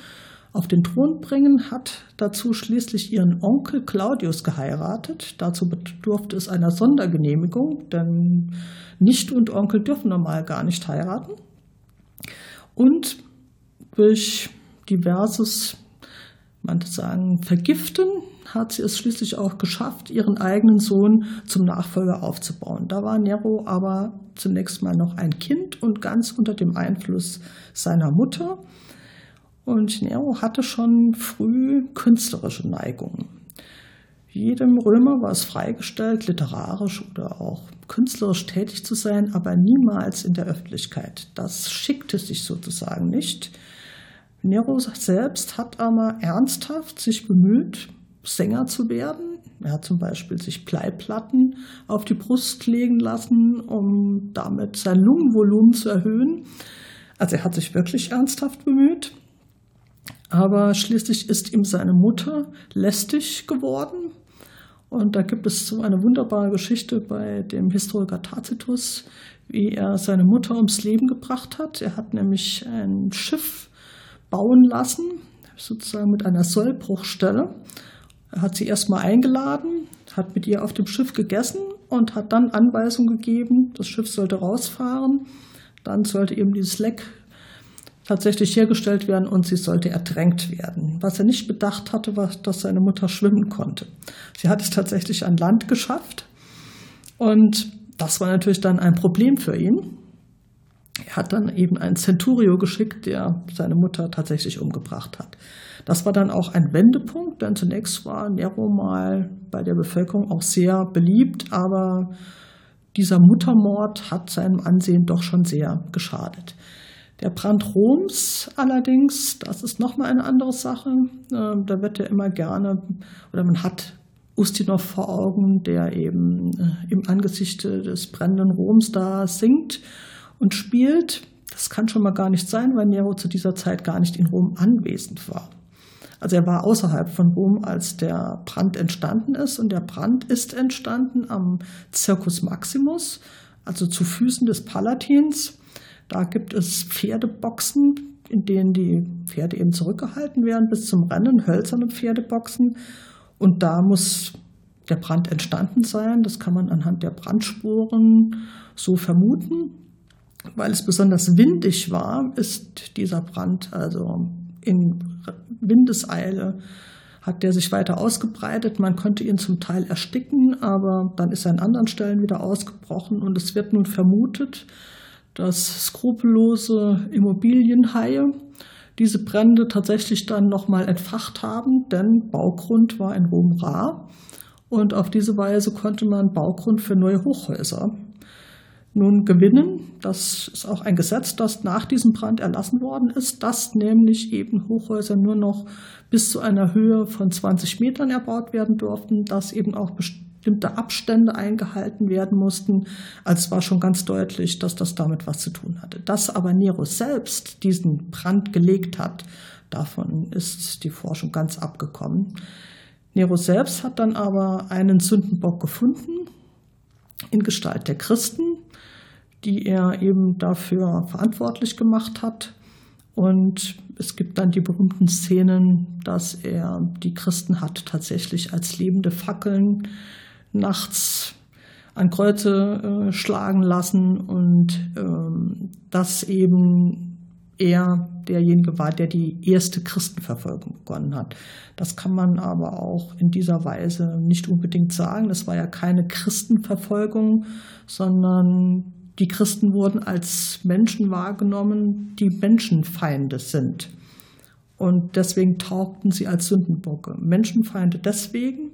auf den Thron bringen, hat dazu schließlich ihren Onkel Claudius geheiratet. Dazu bedurfte es einer Sondergenehmigung, denn Nichte und Onkel dürfen normal gar nicht heiraten. Und durch diverses, man sagen, Vergiften hat sie es schließlich auch geschafft, ihren eigenen Sohn zum Nachfolger aufzubauen. Da war Nero aber zunächst mal noch ein Kind und ganz unter dem Einfluss seiner Mutter. Und Nero hatte schon früh künstlerische Neigungen. Jedem Römer war es freigestellt, literarisch oder auch künstlerisch tätig zu sein, aber niemals in der Öffentlichkeit. Das schickte sich sozusagen nicht. Nero selbst hat aber ernsthaft sich bemüht, Sänger zu werden. Er hat zum Beispiel sich Bleiplatten auf die Brust legen lassen, um damit sein Lungenvolumen zu erhöhen. Also er hat sich wirklich ernsthaft bemüht. Aber schließlich ist ihm seine Mutter lästig geworden und da gibt es so eine wunderbare Geschichte bei dem Historiker Tacitus, wie er seine Mutter ums Leben gebracht hat. Er hat nämlich ein Schiff bauen lassen, sozusagen mit einer Sollbruchstelle. Er hat sie erstmal eingeladen, hat mit ihr auf dem Schiff gegessen und hat dann Anweisungen gegeben, das Schiff sollte rausfahren. Dann sollte eben dieses Leck tatsächlich hergestellt werden und sie sollte ertränkt werden. Was er nicht bedacht hatte, war, dass seine Mutter schwimmen konnte. Sie hat es tatsächlich an Land geschafft und das war natürlich dann ein Problem für ihn. Er hat dann eben einen Centurio geschickt, der seine Mutter tatsächlich umgebracht hat. Das war dann auch ein Wendepunkt, denn zunächst war Nero mal bei der Bevölkerung auch sehr beliebt, aber dieser Muttermord hat seinem Ansehen doch schon sehr geschadet. Der Brand Roms allerdings, das ist nochmal eine andere Sache. Ähm, da wird ja immer gerne, oder man hat Ustinov vor Augen, der eben äh, im Angesicht des brennenden Roms da singt und spielt. Das kann schon mal gar nicht sein, weil Nero zu dieser Zeit gar nicht in Rom anwesend war. Also er war außerhalb von Rom, als der Brand entstanden ist. Und der Brand ist entstanden am Circus Maximus, also zu Füßen des Palatins. Da gibt es Pferdeboxen, in denen die Pferde eben zurückgehalten werden bis zum Rennen, hölzerne Pferdeboxen. Und da muss der Brand entstanden sein. Das kann man anhand der Brandspuren so vermuten. weil es besonders windig war, ist dieser Brand also in Windeseile hat der sich weiter ausgebreitet. Man konnte ihn zum Teil ersticken, aber dann ist er an anderen Stellen wieder ausgebrochen und es wird nun vermutet, dass skrupellose Immobilienhaie diese Brände tatsächlich dann nochmal entfacht haben, denn Baugrund war in Rom rar und auf diese Weise konnte man Baugrund für neue Hochhäuser nun gewinnen. Das ist auch ein Gesetz, das nach diesem Brand erlassen worden ist, dass nämlich eben Hochhäuser nur noch bis zu einer Höhe von 20 Metern erbaut werden durften, dass eben auch bestimmte Abstände eingehalten werden mussten. Also es war schon ganz deutlich, dass das damit was zu tun hatte. Dass aber Nero selbst diesen Brand gelegt hat, davon ist die Forschung ganz abgekommen. Nero selbst hat dann aber einen Sündenbock gefunden in Gestalt der Christen, die er eben dafür verantwortlich gemacht hat. Und es gibt dann die berühmten Szenen, dass er die Christen hat tatsächlich als lebende Fackeln nachts an Kreuze äh, schlagen lassen und ähm, dass eben er derjenige war, der die erste Christenverfolgung begonnen hat. Das kann man aber auch in dieser Weise nicht unbedingt sagen. Das war ja keine Christenverfolgung, sondern die Christen wurden als Menschen wahrgenommen, die Menschenfeinde sind. Und deswegen taugten sie als Sündenbocke. Menschenfeinde deswegen,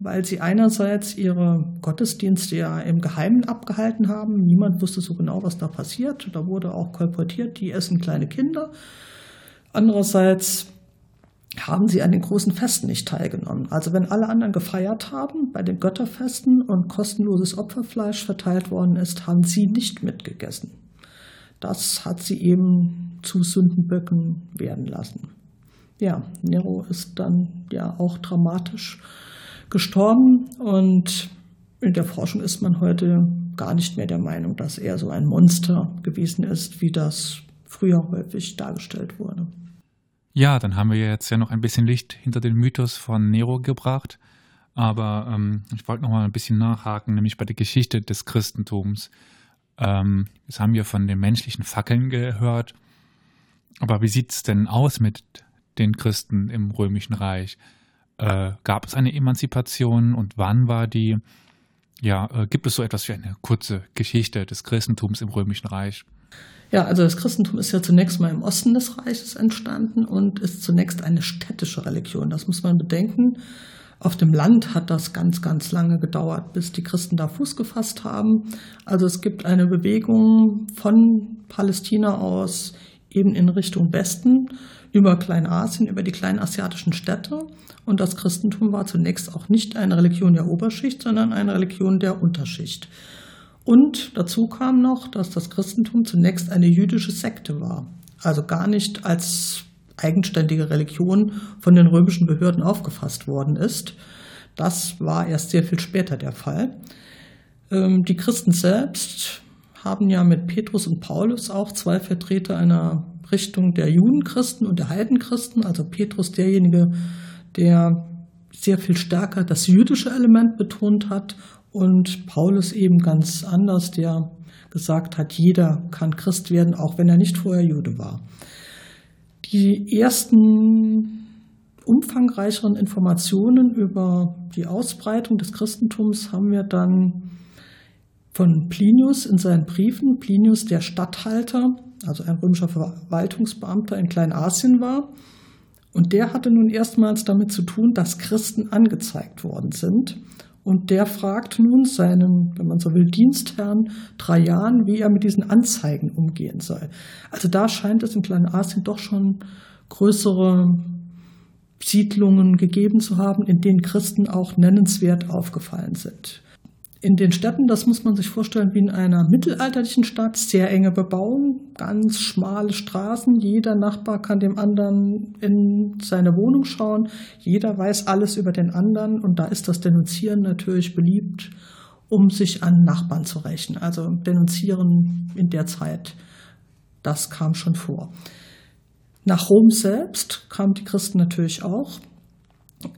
weil sie einerseits ihre Gottesdienste ja im Geheimen abgehalten haben. Niemand wusste so genau, was da passiert. Da wurde auch kolportiert, die essen kleine Kinder. Andererseits haben sie an den großen Festen nicht teilgenommen. Also wenn alle anderen gefeiert haben bei den Götterfesten und kostenloses Opferfleisch verteilt worden ist, haben sie nicht mitgegessen. Das hat sie eben zu Sündenböcken werden lassen. Ja, Nero ist dann ja auch dramatisch gestorben und in der Forschung ist man heute gar nicht mehr der Meinung, dass er so ein Monster gewesen ist, wie das früher häufig dargestellt wurde. Ja, dann haben wir jetzt ja noch ein bisschen Licht hinter den Mythos von Nero gebracht. Aber ähm, ich wollte noch mal ein bisschen nachhaken, nämlich bei der Geschichte des Christentums. Ähm, jetzt haben wir von den menschlichen Fackeln gehört. Aber wie sieht es denn aus mit den Christen im Römischen Reich? Äh, gab es eine Emanzipation und wann war die? Ja, äh, gibt es so etwas wie eine kurze Geschichte des Christentums im Römischen Reich? Ja, also das Christentum ist ja zunächst mal im Osten des Reiches entstanden und ist zunächst eine städtische Religion. Das muss man bedenken. Auf dem Land hat das ganz, ganz lange gedauert, bis die Christen da Fuß gefasst haben. Also es gibt eine Bewegung von Palästina aus eben in Richtung Westen über Kleinasien, über die kleinen asiatischen Städte. Und das Christentum war zunächst auch nicht eine Religion der Oberschicht, sondern eine Religion der Unterschicht. Und dazu kam noch, dass das Christentum zunächst eine jüdische Sekte war, also gar nicht als eigenständige Religion von den römischen Behörden aufgefasst worden ist. Das war erst sehr viel später der Fall. Ähm, die Christen selbst haben ja mit Petrus und Paulus auch zwei Vertreter einer Richtung der Judenchristen und der Heidenchristen. Also Petrus derjenige, der sehr viel stärker das jüdische Element betont hat und Paulus eben ganz anders, der gesagt hat, jeder kann Christ werden, auch wenn er nicht vorher Jude war. Die ersten umfangreicheren Informationen über die Ausbreitung des Christentums haben wir dann von Plinius in seinen Briefen. Plinius, der Statthalter, also ein römischer Verwaltungsbeamter in Kleinasien war. Und der hatte nun erstmals damit zu tun, dass Christen angezeigt worden sind und der fragt nun seinen, wenn man so will, Dienstherrn Trajan, wie er mit diesen Anzeigen umgehen soll. Also da scheint es in Kleinasien doch schon größere Siedlungen gegeben zu haben, in denen Christen auch nennenswert aufgefallen sind. In den Städten, das muss man sich vorstellen wie in einer mittelalterlichen Stadt, sehr enge Bebauung, ganz schmale Straßen, jeder Nachbar kann dem anderen in seine Wohnung schauen, jeder weiß alles über den anderen und da ist das Denunzieren natürlich beliebt, um sich an Nachbarn zu rächen. Also Denunzieren in der Zeit, das kam schon vor. Nach Rom selbst kamen die Christen natürlich auch.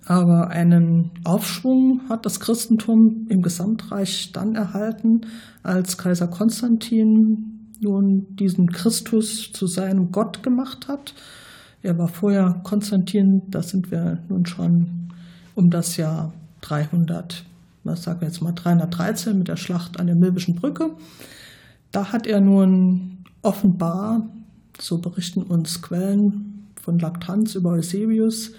Aber einen Aufschwung hat das Christentum im Gesamtreich dann erhalten, als Kaiser Konstantin nun diesen Christus zu seinem Gott gemacht hat. Er war vorher Konstantin, da sind wir nun schon um das Jahr 300, was sagen wir jetzt mal 313 mit der Schlacht an der Milbischen Brücke. Da hat er nun offenbar, so berichten uns Quellen von Laktanz über Eusebius,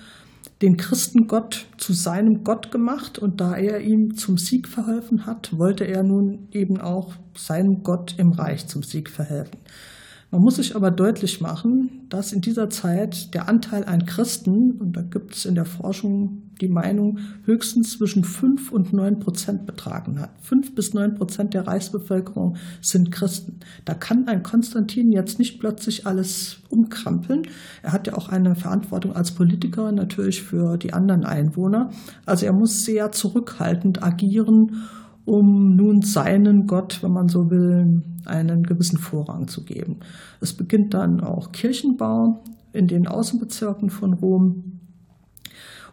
den Christengott zu seinem Gott gemacht und da er ihm zum Sieg verholfen hat, wollte er nun eben auch seinem Gott im Reich zum Sieg verhelfen. Man muss sich aber deutlich machen, dass in dieser Zeit der Anteil an Christen, und da gibt es in der Forschung die Meinung, höchstens zwischen 5 und 9 Prozent betragen hat. 5 bis 9 Prozent der Reichsbevölkerung sind Christen. Da kann ein Konstantin jetzt nicht plötzlich alles umkrampeln. Er hat ja auch eine Verantwortung als Politiker natürlich für die anderen Einwohner. Also er muss sehr zurückhaltend agieren um nun seinen Gott, wenn man so will, einen gewissen Vorrang zu geben. Es beginnt dann auch Kirchenbau in den Außenbezirken von Rom.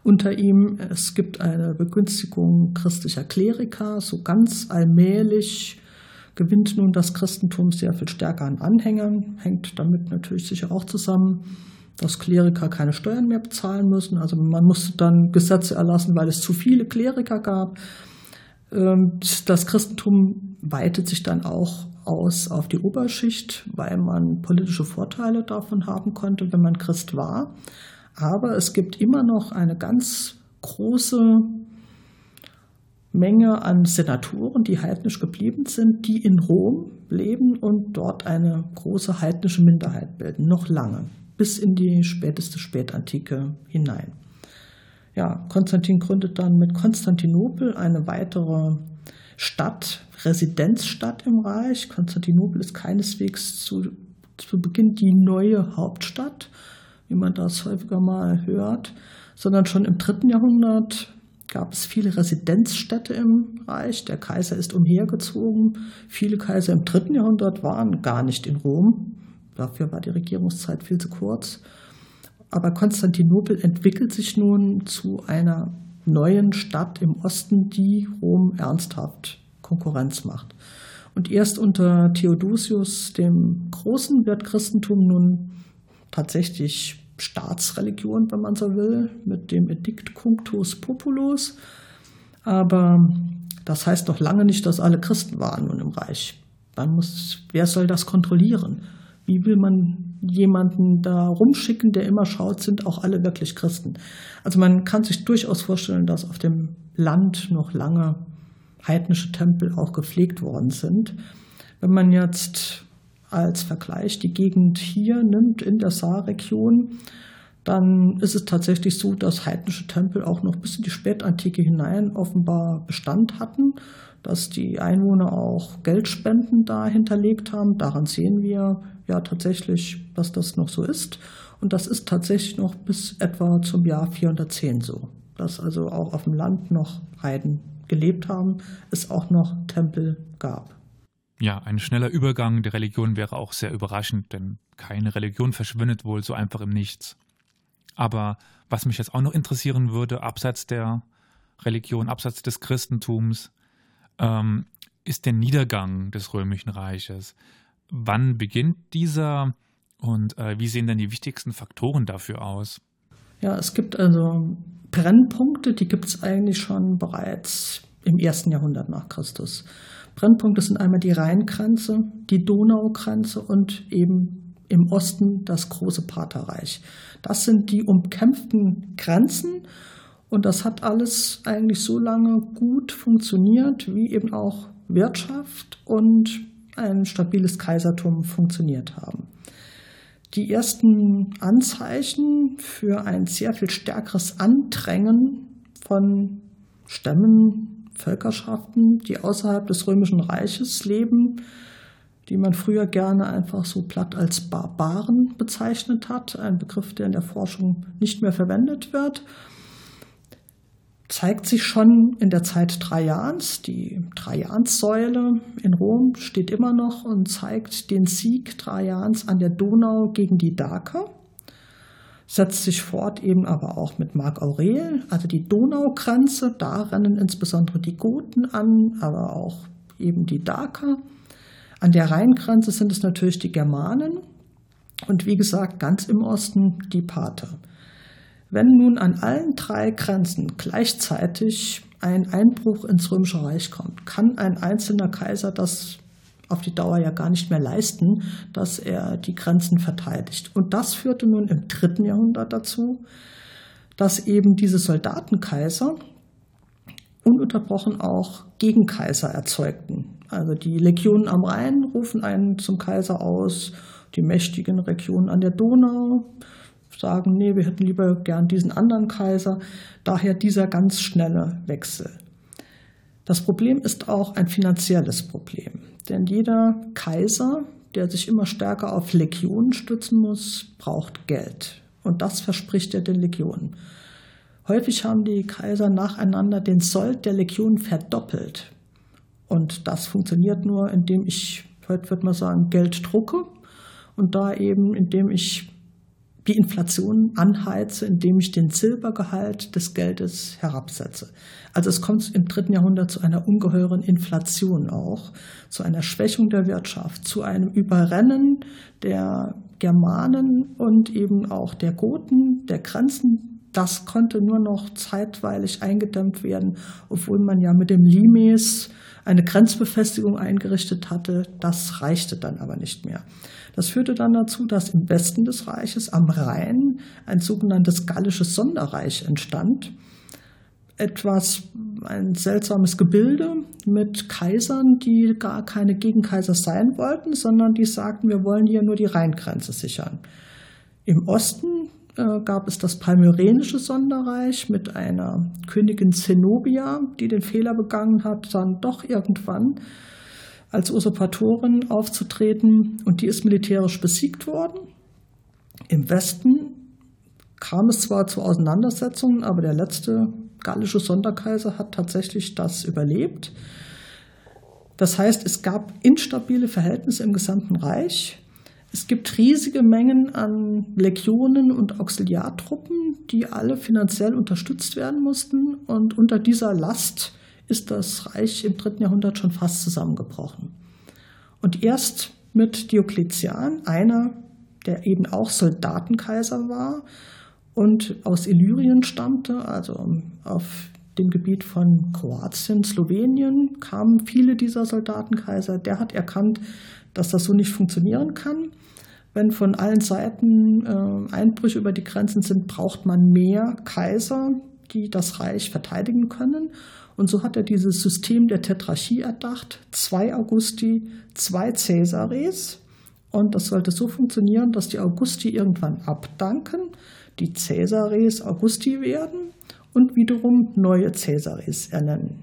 Unter ihm, es gibt eine Begünstigung christlicher Kleriker, so ganz allmählich gewinnt nun das Christentum sehr viel stärker an Anhängern, hängt damit natürlich sicher auch zusammen, dass Kleriker keine Steuern mehr bezahlen müssen. Also man musste dann Gesetze erlassen, weil es zu viele Kleriker gab. Ähm, das Christentum weitet sich dann auch aus auf die Oberschicht, weil man politische Vorteile davon haben konnte, wenn man Christ war. Aber es gibt immer noch eine ganz große Menge an Senatoren, die heidnisch geblieben sind, die in Rom leben und dort eine große heidnische Minderheit bilden, noch lange, bis in die späteste Spätantike hinein. Ja, Konstantin gründet dann mit Konstantinopel eine weitere Stadt, Residenzstadt im Reich. Konstantinopel ist keineswegs zu, zu Beginn die neue Hauptstadt, wie man das häufiger mal hört, sondern schon im dritten Jahrhundert gab es viele Residenzstädte im Reich. Der Kaiser ist umhergezogen. Viele Kaiser im dritten Jahrhundert waren gar nicht in Rom. Dafür war die Regierungszeit viel zu kurz. Aber Konstantinopel entwickelt sich nun zu einer neuen Stadt im Osten, die Rom ernsthaft Konkurrenz macht. Und erst unter Theodosius dem Großen wird Christentum nun tatsächlich Staatsreligion, wenn man so will, mit dem Edikt Cunctus Populus. Aber das heißt noch lange nicht, dass alle Christen waren nun im Reich. Man muss, wer soll das kontrollieren? Wie will man jemanden da rumschicken, der immer schaut, sind auch alle wirklich Christen. Also man kann sich durchaus vorstellen, dass auf dem Land noch lange heidnische Tempel auch gepflegt worden sind. Wenn man jetzt als Vergleich die Gegend hier nimmt in der Saarregion, dann ist es tatsächlich so, dass heidnische Tempel auch noch bis in die Spätantike hinein offenbar Bestand hatten, dass die Einwohner auch Geldspenden da hinterlegt haben. Daran sehen wir ja tatsächlich, dass das noch so ist. Und das ist tatsächlich noch bis etwa zum Jahr 410 so, dass also auch auf dem Land noch Heiden gelebt haben, es auch noch Tempel gab. Ja, ein schneller Übergang der Religion wäre auch sehr überraschend, denn keine Religion verschwindet wohl so einfach im Nichts. Aber was mich jetzt auch noch interessieren würde, abseits der Religion, abseits des Christentums, ähm, ist der Niedergang des Römischen Reiches. Wann beginnt dieser und äh, wie sehen denn die wichtigsten Faktoren dafür aus? Ja, es gibt also Brennpunkte, die gibt es eigentlich schon bereits im ersten Jahrhundert nach Christus. Brennpunkte sind einmal die Rheingrenze, die Donaugrenze und eben im Osten das große Paterreich. Das sind die umkämpften Grenzen und das hat alles eigentlich so lange gut funktioniert, wie eben auch Wirtschaft und ein stabiles Kaisertum funktioniert haben. Die ersten Anzeichen für ein sehr viel stärkeres Andrängen von Stämmen, Völkerschaften, die außerhalb des Römischen Reiches leben, die man früher gerne einfach so platt als Barbaren bezeichnet hat, ein Begriff, der in der Forschung nicht mehr verwendet wird zeigt sich schon in der Zeit Trajans. Die Trajanssäule in Rom steht immer noch und zeigt den Sieg Trajans an der Donau gegen die Daker. Setzt sich fort eben aber auch mit Mark Aurel, also die Donaugrenze. Da rennen insbesondere die Goten an, aber auch eben die Daker. An der Rheingrenze sind es natürlich die Germanen und wie gesagt ganz im Osten die Parther. Wenn nun an allen drei Grenzen gleichzeitig ein Einbruch ins Römische Reich kommt, kann ein einzelner Kaiser das auf die Dauer ja gar nicht mehr leisten, dass er die Grenzen verteidigt. Und das führte nun im dritten Jahrhundert dazu, dass eben diese Soldatenkaiser ununterbrochen auch Gegenkaiser erzeugten. Also die Legionen am Rhein rufen einen zum Kaiser aus, die mächtigen Regionen an der Donau sagen, nee, wir hätten lieber gern diesen anderen Kaiser. Daher dieser ganz schnelle Wechsel. Das Problem ist auch ein finanzielles Problem, denn jeder Kaiser, der sich immer stärker auf Legionen stützen muss, braucht Geld. Und das verspricht er den Legionen. Häufig haben die Kaiser nacheinander den Sold der Legionen verdoppelt. Und das funktioniert nur, indem ich, heute würde man sagen, Geld drucke und da eben, indem ich die Inflation anheize, indem ich den Silbergehalt des Geldes herabsetze. Also es kommt im dritten Jahrhundert zu einer ungeheuren Inflation auch, zu einer Schwächung der Wirtschaft, zu einem Überrennen der Germanen und eben auch der Goten, der Grenzen. Das konnte nur noch zeitweilig eingedämmt werden, obwohl man ja mit dem Limes eine Grenzbefestigung eingerichtet hatte. Das reichte dann aber nicht mehr. Das führte dann dazu, dass im Westen des Reiches am Rhein ein sogenanntes gallisches Sonderreich entstand. Etwas, ein seltsames Gebilde mit Kaisern, die gar keine Gegenkaiser sein wollten, sondern die sagten, wir wollen hier nur die Rheingrenze sichern. Im Osten äh, gab es das palmyrenische Sonderreich mit einer Königin Zenobia, die den Fehler begangen hat, dann doch irgendwann als Usurpatorin aufzutreten und die ist militärisch besiegt worden. Im Westen kam es zwar zu Auseinandersetzungen, aber der letzte gallische Sonderkaiser hat tatsächlich das überlebt. Das heißt, es gab instabile Verhältnisse im gesamten Reich. Es gibt riesige Mengen an Legionen und Auxiliartruppen, die alle finanziell unterstützt werden mussten. Und unter dieser Last ist das Reich im dritten Jahrhundert schon fast zusammengebrochen. Und erst mit Diokletian, einer, der eben auch Soldatenkaiser war und aus Illyrien stammte, also auf dem Gebiet von Kroatien, Slowenien, kamen viele dieser Soldatenkaiser. Der hat erkannt, dass das so nicht funktionieren kann. Wenn von allen Seiten äh, Einbrüche über die Grenzen sind, braucht man mehr Kaiser, die das Reich verteidigen können. Und so hat er dieses System der Tetrarchie erdacht. Zwei Augusti, zwei Caesares. Und das sollte so funktionieren, dass die Augusti irgendwann abdanken, die Caesares Augusti werden und wiederum neue Caesares ernennen.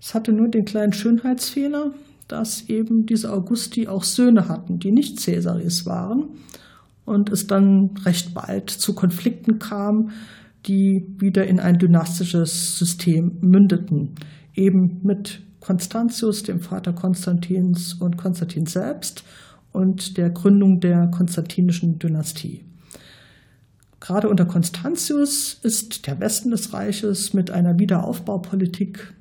Es hatte nur den kleinen Schönheitsfehler, dass eben diese Augusti auch Söhne hatten, die nicht Caesaris waren. Und es dann recht bald zu Konflikten kam, die wieder in ein dynastisches System mündeten, eben mit Konstantius, dem Vater Konstantins und Konstantin selbst und der Gründung der konstantinischen Dynastie. Gerade unter Konstantius ist der Westen des Reiches mit einer Wiederaufbaupolitik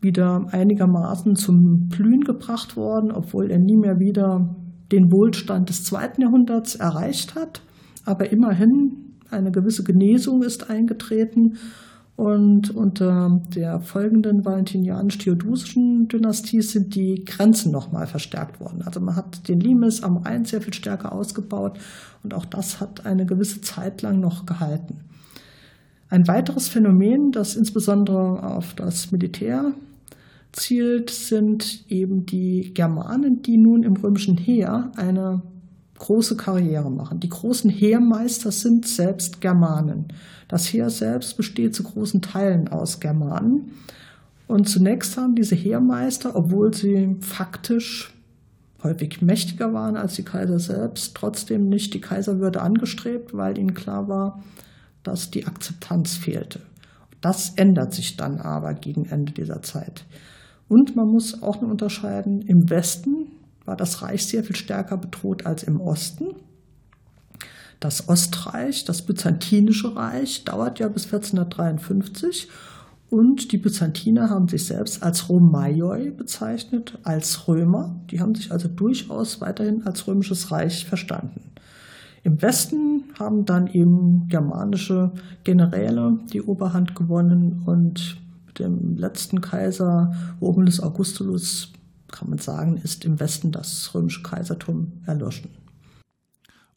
wieder einigermaßen zum Blühen gebracht worden, obwohl er nie mehr wieder den Wohlstand des zweiten Jahrhunderts erreicht hat. Aber immerhin eine gewisse Genesung ist eingetreten und unter der folgenden valentinianisch-theodosischen Dynastie sind die Grenzen nochmal verstärkt worden. Also man hat den Limes am Rhein sehr viel stärker ausgebaut und auch das hat eine gewisse Zeit lang noch gehalten. Ein weiteres Phänomen, das insbesondere auf das Militär zielt, sind eben die Germanen, die nun im römischen Heer eine große Karriere machen. Die großen Heermeister sind selbst Germanen. Das Heer selbst besteht zu großen Teilen aus Germanen. Und zunächst haben diese Heermeister, obwohl sie faktisch häufig mächtiger waren als die Kaiser selbst, trotzdem nicht die Kaiserwürde angestrebt, weil ihnen klar war, dass die Akzeptanz fehlte. Das ändert sich dann aber gegen Ende dieser Zeit. Und man muss auch noch unterscheiden, im Westen war das Reich sehr viel stärker bedroht als im Osten. Das Ostreich, das Byzantinische Reich, dauert ja bis 1453 Und die Byzantiner haben sich selbst als Romaioi bezeichnet, als Römer. Die haben sich also durchaus weiterhin als römisches Reich verstanden. Im Westen haben dann eben germanische Generäle die Oberhand gewonnen und mit dem letzten Kaiser Romulus Augustulus kann man sagen, ist im Westen das römische Kaisertum erloschen.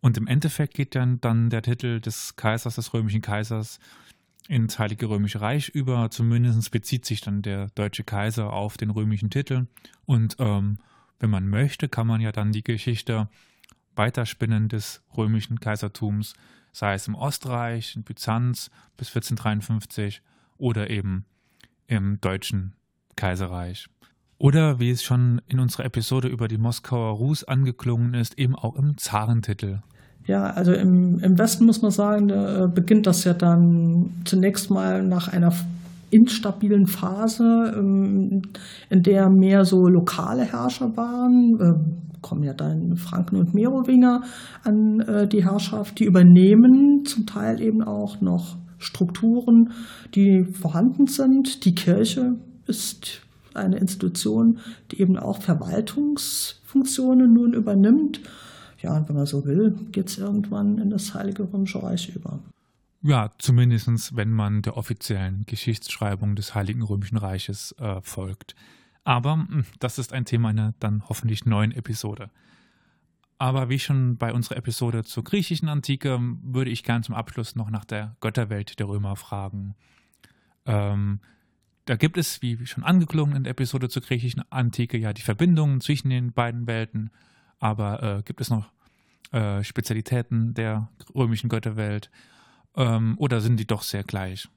Und im Endeffekt geht dann, dann der Titel des Kaisers, des römischen Kaisers, ins Heilige Römische Reich über. Zumindest bezieht sich dann der deutsche Kaiser auf den römischen Titel. Und ähm, wenn man möchte, kann man ja dann die Geschichte Weiterspinnen des römischen Kaisertums, sei es im Ostreich, in Byzanz bis 1453 oder eben im deutschen Kaiserreich. Oder wie es schon in unserer Episode über die Moskauer Rus angeklungen ist, eben auch im Zarentitel. Ja, also im, im Westen muss man sagen, äh, beginnt das ja dann zunächst mal nach einer instabilen Phase, ähm, in der mehr so lokale Herrscher waren. Äh, kommen ja dann Franken und Merowinger an äh, die Herrschaft, die übernehmen zum Teil eben auch noch Strukturen, die vorhanden sind. Die Kirche ist eine Institution, die eben auch Verwaltungsfunktionen nun übernimmt. Ja, und wenn man so will, geht es irgendwann in das Heilige Römische Reich über. Ja, zumindest wenn man der offiziellen Geschichtsschreibung des Heiligen Römischen Reiches äh, folgt. Aber hm, das ist ein Thema einer dann hoffentlich neuen Episode. Aber wie schon bei unserer Episode zur griechischen Antike, würde ich gern zum Abschluss noch nach der Götterwelt der Römer fragen. Ähm, da gibt es, wie schon angeklungen in der Episode zur griechischen Antike, ja die Verbindungen zwischen den beiden Welten. Aber äh, gibt es noch äh, Spezialitäten der römischen Götterwelt ähm, oder sind die doch sehr gleich?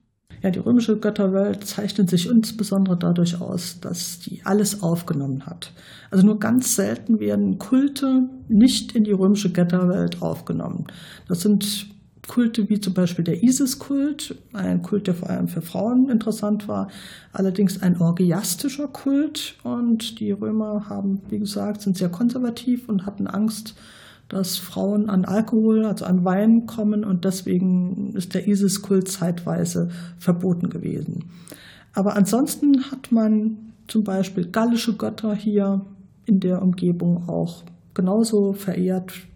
Ja, die römische Götterwelt zeichnet sich insbesondere dadurch aus, dass die alles aufgenommen hat. Also nur ganz selten werden Kulte nicht in die römische Götterwelt aufgenommen. Das sind Kulte wie zum Beispiel der Isis-Kult, ein Kult, der vor allem für Frauen interessant war, allerdings ein orgiastischer Kult. Und die Römer haben, wie gesagt, sind sehr konservativ und hatten Angst, dass Frauen an Alkohol, also an Wein kommen und deswegen ist der Isis-Kult zeitweise verboten gewesen. Aber ansonsten hat man zum Beispiel gallische Götter hier in der Umgebung auch genauso verehrt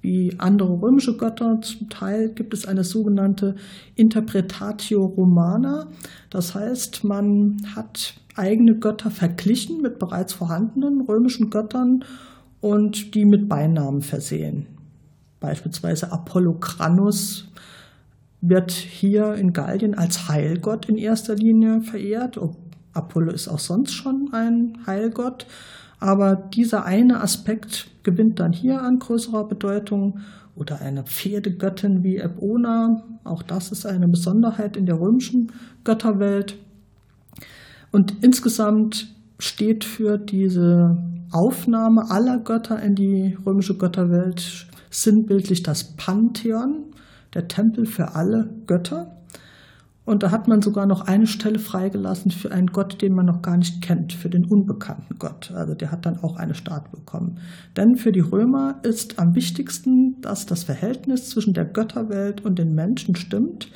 wie andere römische Götter. Zum Teil gibt es eine sogenannte Interpretatio Romana. Das heißt, man hat eigene Götter verglichen mit bereits vorhandenen römischen Göttern und die mit Beinamen versehen. Beispielsweise Apollokranus wird hier in Gallien als Heilgott in erster Linie verehrt. Apollo ist auch sonst schon ein Heilgott, aber dieser eine Aspekt gewinnt dann hier an größerer Bedeutung. Oder eine Pferdegöttin wie Ebona, auch das ist eine Besonderheit in der römischen Götterwelt. Und insgesamt steht für diese Aufnahme aller Götter in die römische Götterwelt sinnbildlich das Pantheon, der Tempel für alle Götter. Und da hat man sogar noch eine Stelle freigelassen für einen Gott, den man noch gar nicht kennt, für den unbekannten Gott. Also der hat dann auch eine Stadt bekommen. Denn für die Römer ist am wichtigsten, dass das Verhältnis zwischen der Götterwelt und den Menschen stimmt.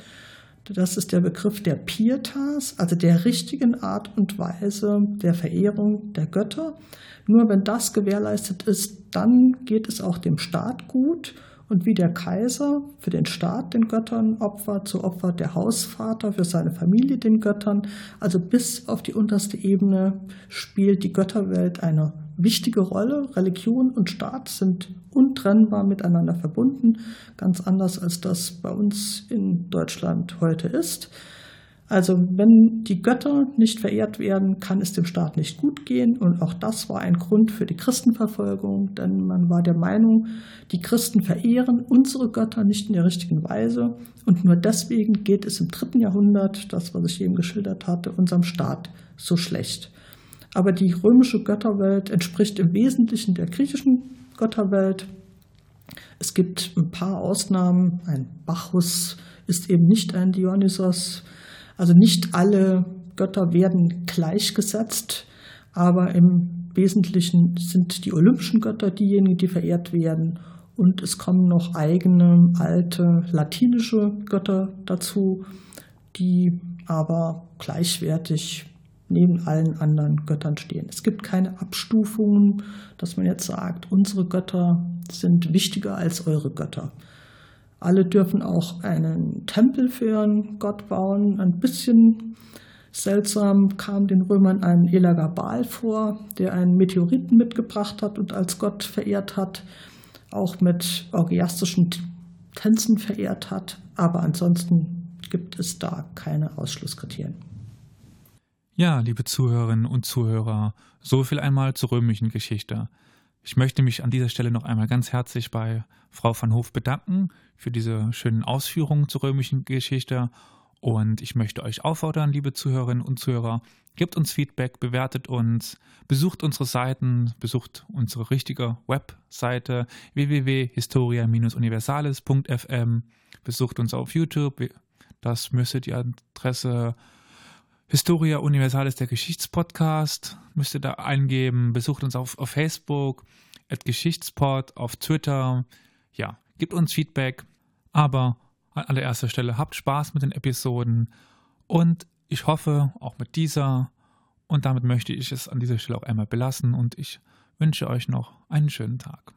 Das ist der Begriff der Pietas, also der richtigen Art und Weise der Verehrung der Götter. Nur wenn das gewährleistet ist, dann geht es auch dem Staat gut. Und wie der Kaiser für den Staat den Göttern opfert, so opfert der Hausvater für seine Familie den Göttern. Also bis auf die unterste Ebene spielt die Götterwelt eine wichtige Rolle. Religion und Staat sind untrennbar miteinander verbunden, ganz anders als das bei uns in Deutschland heute ist. Also wenn die Götter nicht verehrt werden, kann es dem Staat nicht gut gehen. Und auch das war ein Grund für die Christenverfolgung, denn man war der Meinung, die Christen verehren unsere Götter nicht in der richtigen Weise. Und nur deswegen geht es im dritten Jahrhundert, das, was ich eben geschildert hatte, unserem Staat so schlecht. Aber die römische Götterwelt entspricht im Wesentlichen der griechischen Götterwelt. Es gibt ein paar Ausnahmen. Ein Bacchus ist eben nicht ein Dionysos. Also nicht alle Götter werden gleichgesetzt, aber im Wesentlichen sind die olympischen Götter diejenigen, die verehrt werden. Und es kommen noch eigene alte latinische Götter dazu, die aber gleichwertig neben allen anderen Göttern stehen. Es gibt keine Abstufungen, dass man jetzt sagt, unsere Götter sind wichtiger als eure Götter. Alle dürfen auch einen Tempel für ihren Gott bauen. Ein bisschen seltsam kam den Römern ein Elagabal vor, der einen Meteoriten mitgebracht hat und als Gott verehrt hat, auch mit orgiastischen Tänzen verehrt hat. Aber ansonsten gibt es da keine Ausschlusskriterien. Ja, liebe Zuhörerinnen und Zuhörer, so viel einmal zur römischen Geschichte. Ich möchte mich an dieser Stelle noch einmal ganz herzlich bei Frau van Hof bedanken für diese schönen Ausführungen zur römischen Geschichte. Und ich möchte euch auffordern, liebe Zuhörerinnen und Zuhörer, gebt uns Feedback, bewertet uns, besucht unsere Seiten, besucht unsere richtige Webseite www.historia-universales.fm, besucht uns auf YouTube, das müsste die Adresse Historia Universalis, der Geschichtspodcast, müsst ihr da eingeben. Besucht uns auf, auf Facebook, at Geschichtspod, auf Twitter. Ja, gebt uns Feedback. Aber an allererster Stelle habt Spaß mit den Episoden. Und ich hoffe, auch mit dieser. Und damit möchte ich es an dieser Stelle auch einmal belassen. Und ich wünsche euch noch einen schönen Tag.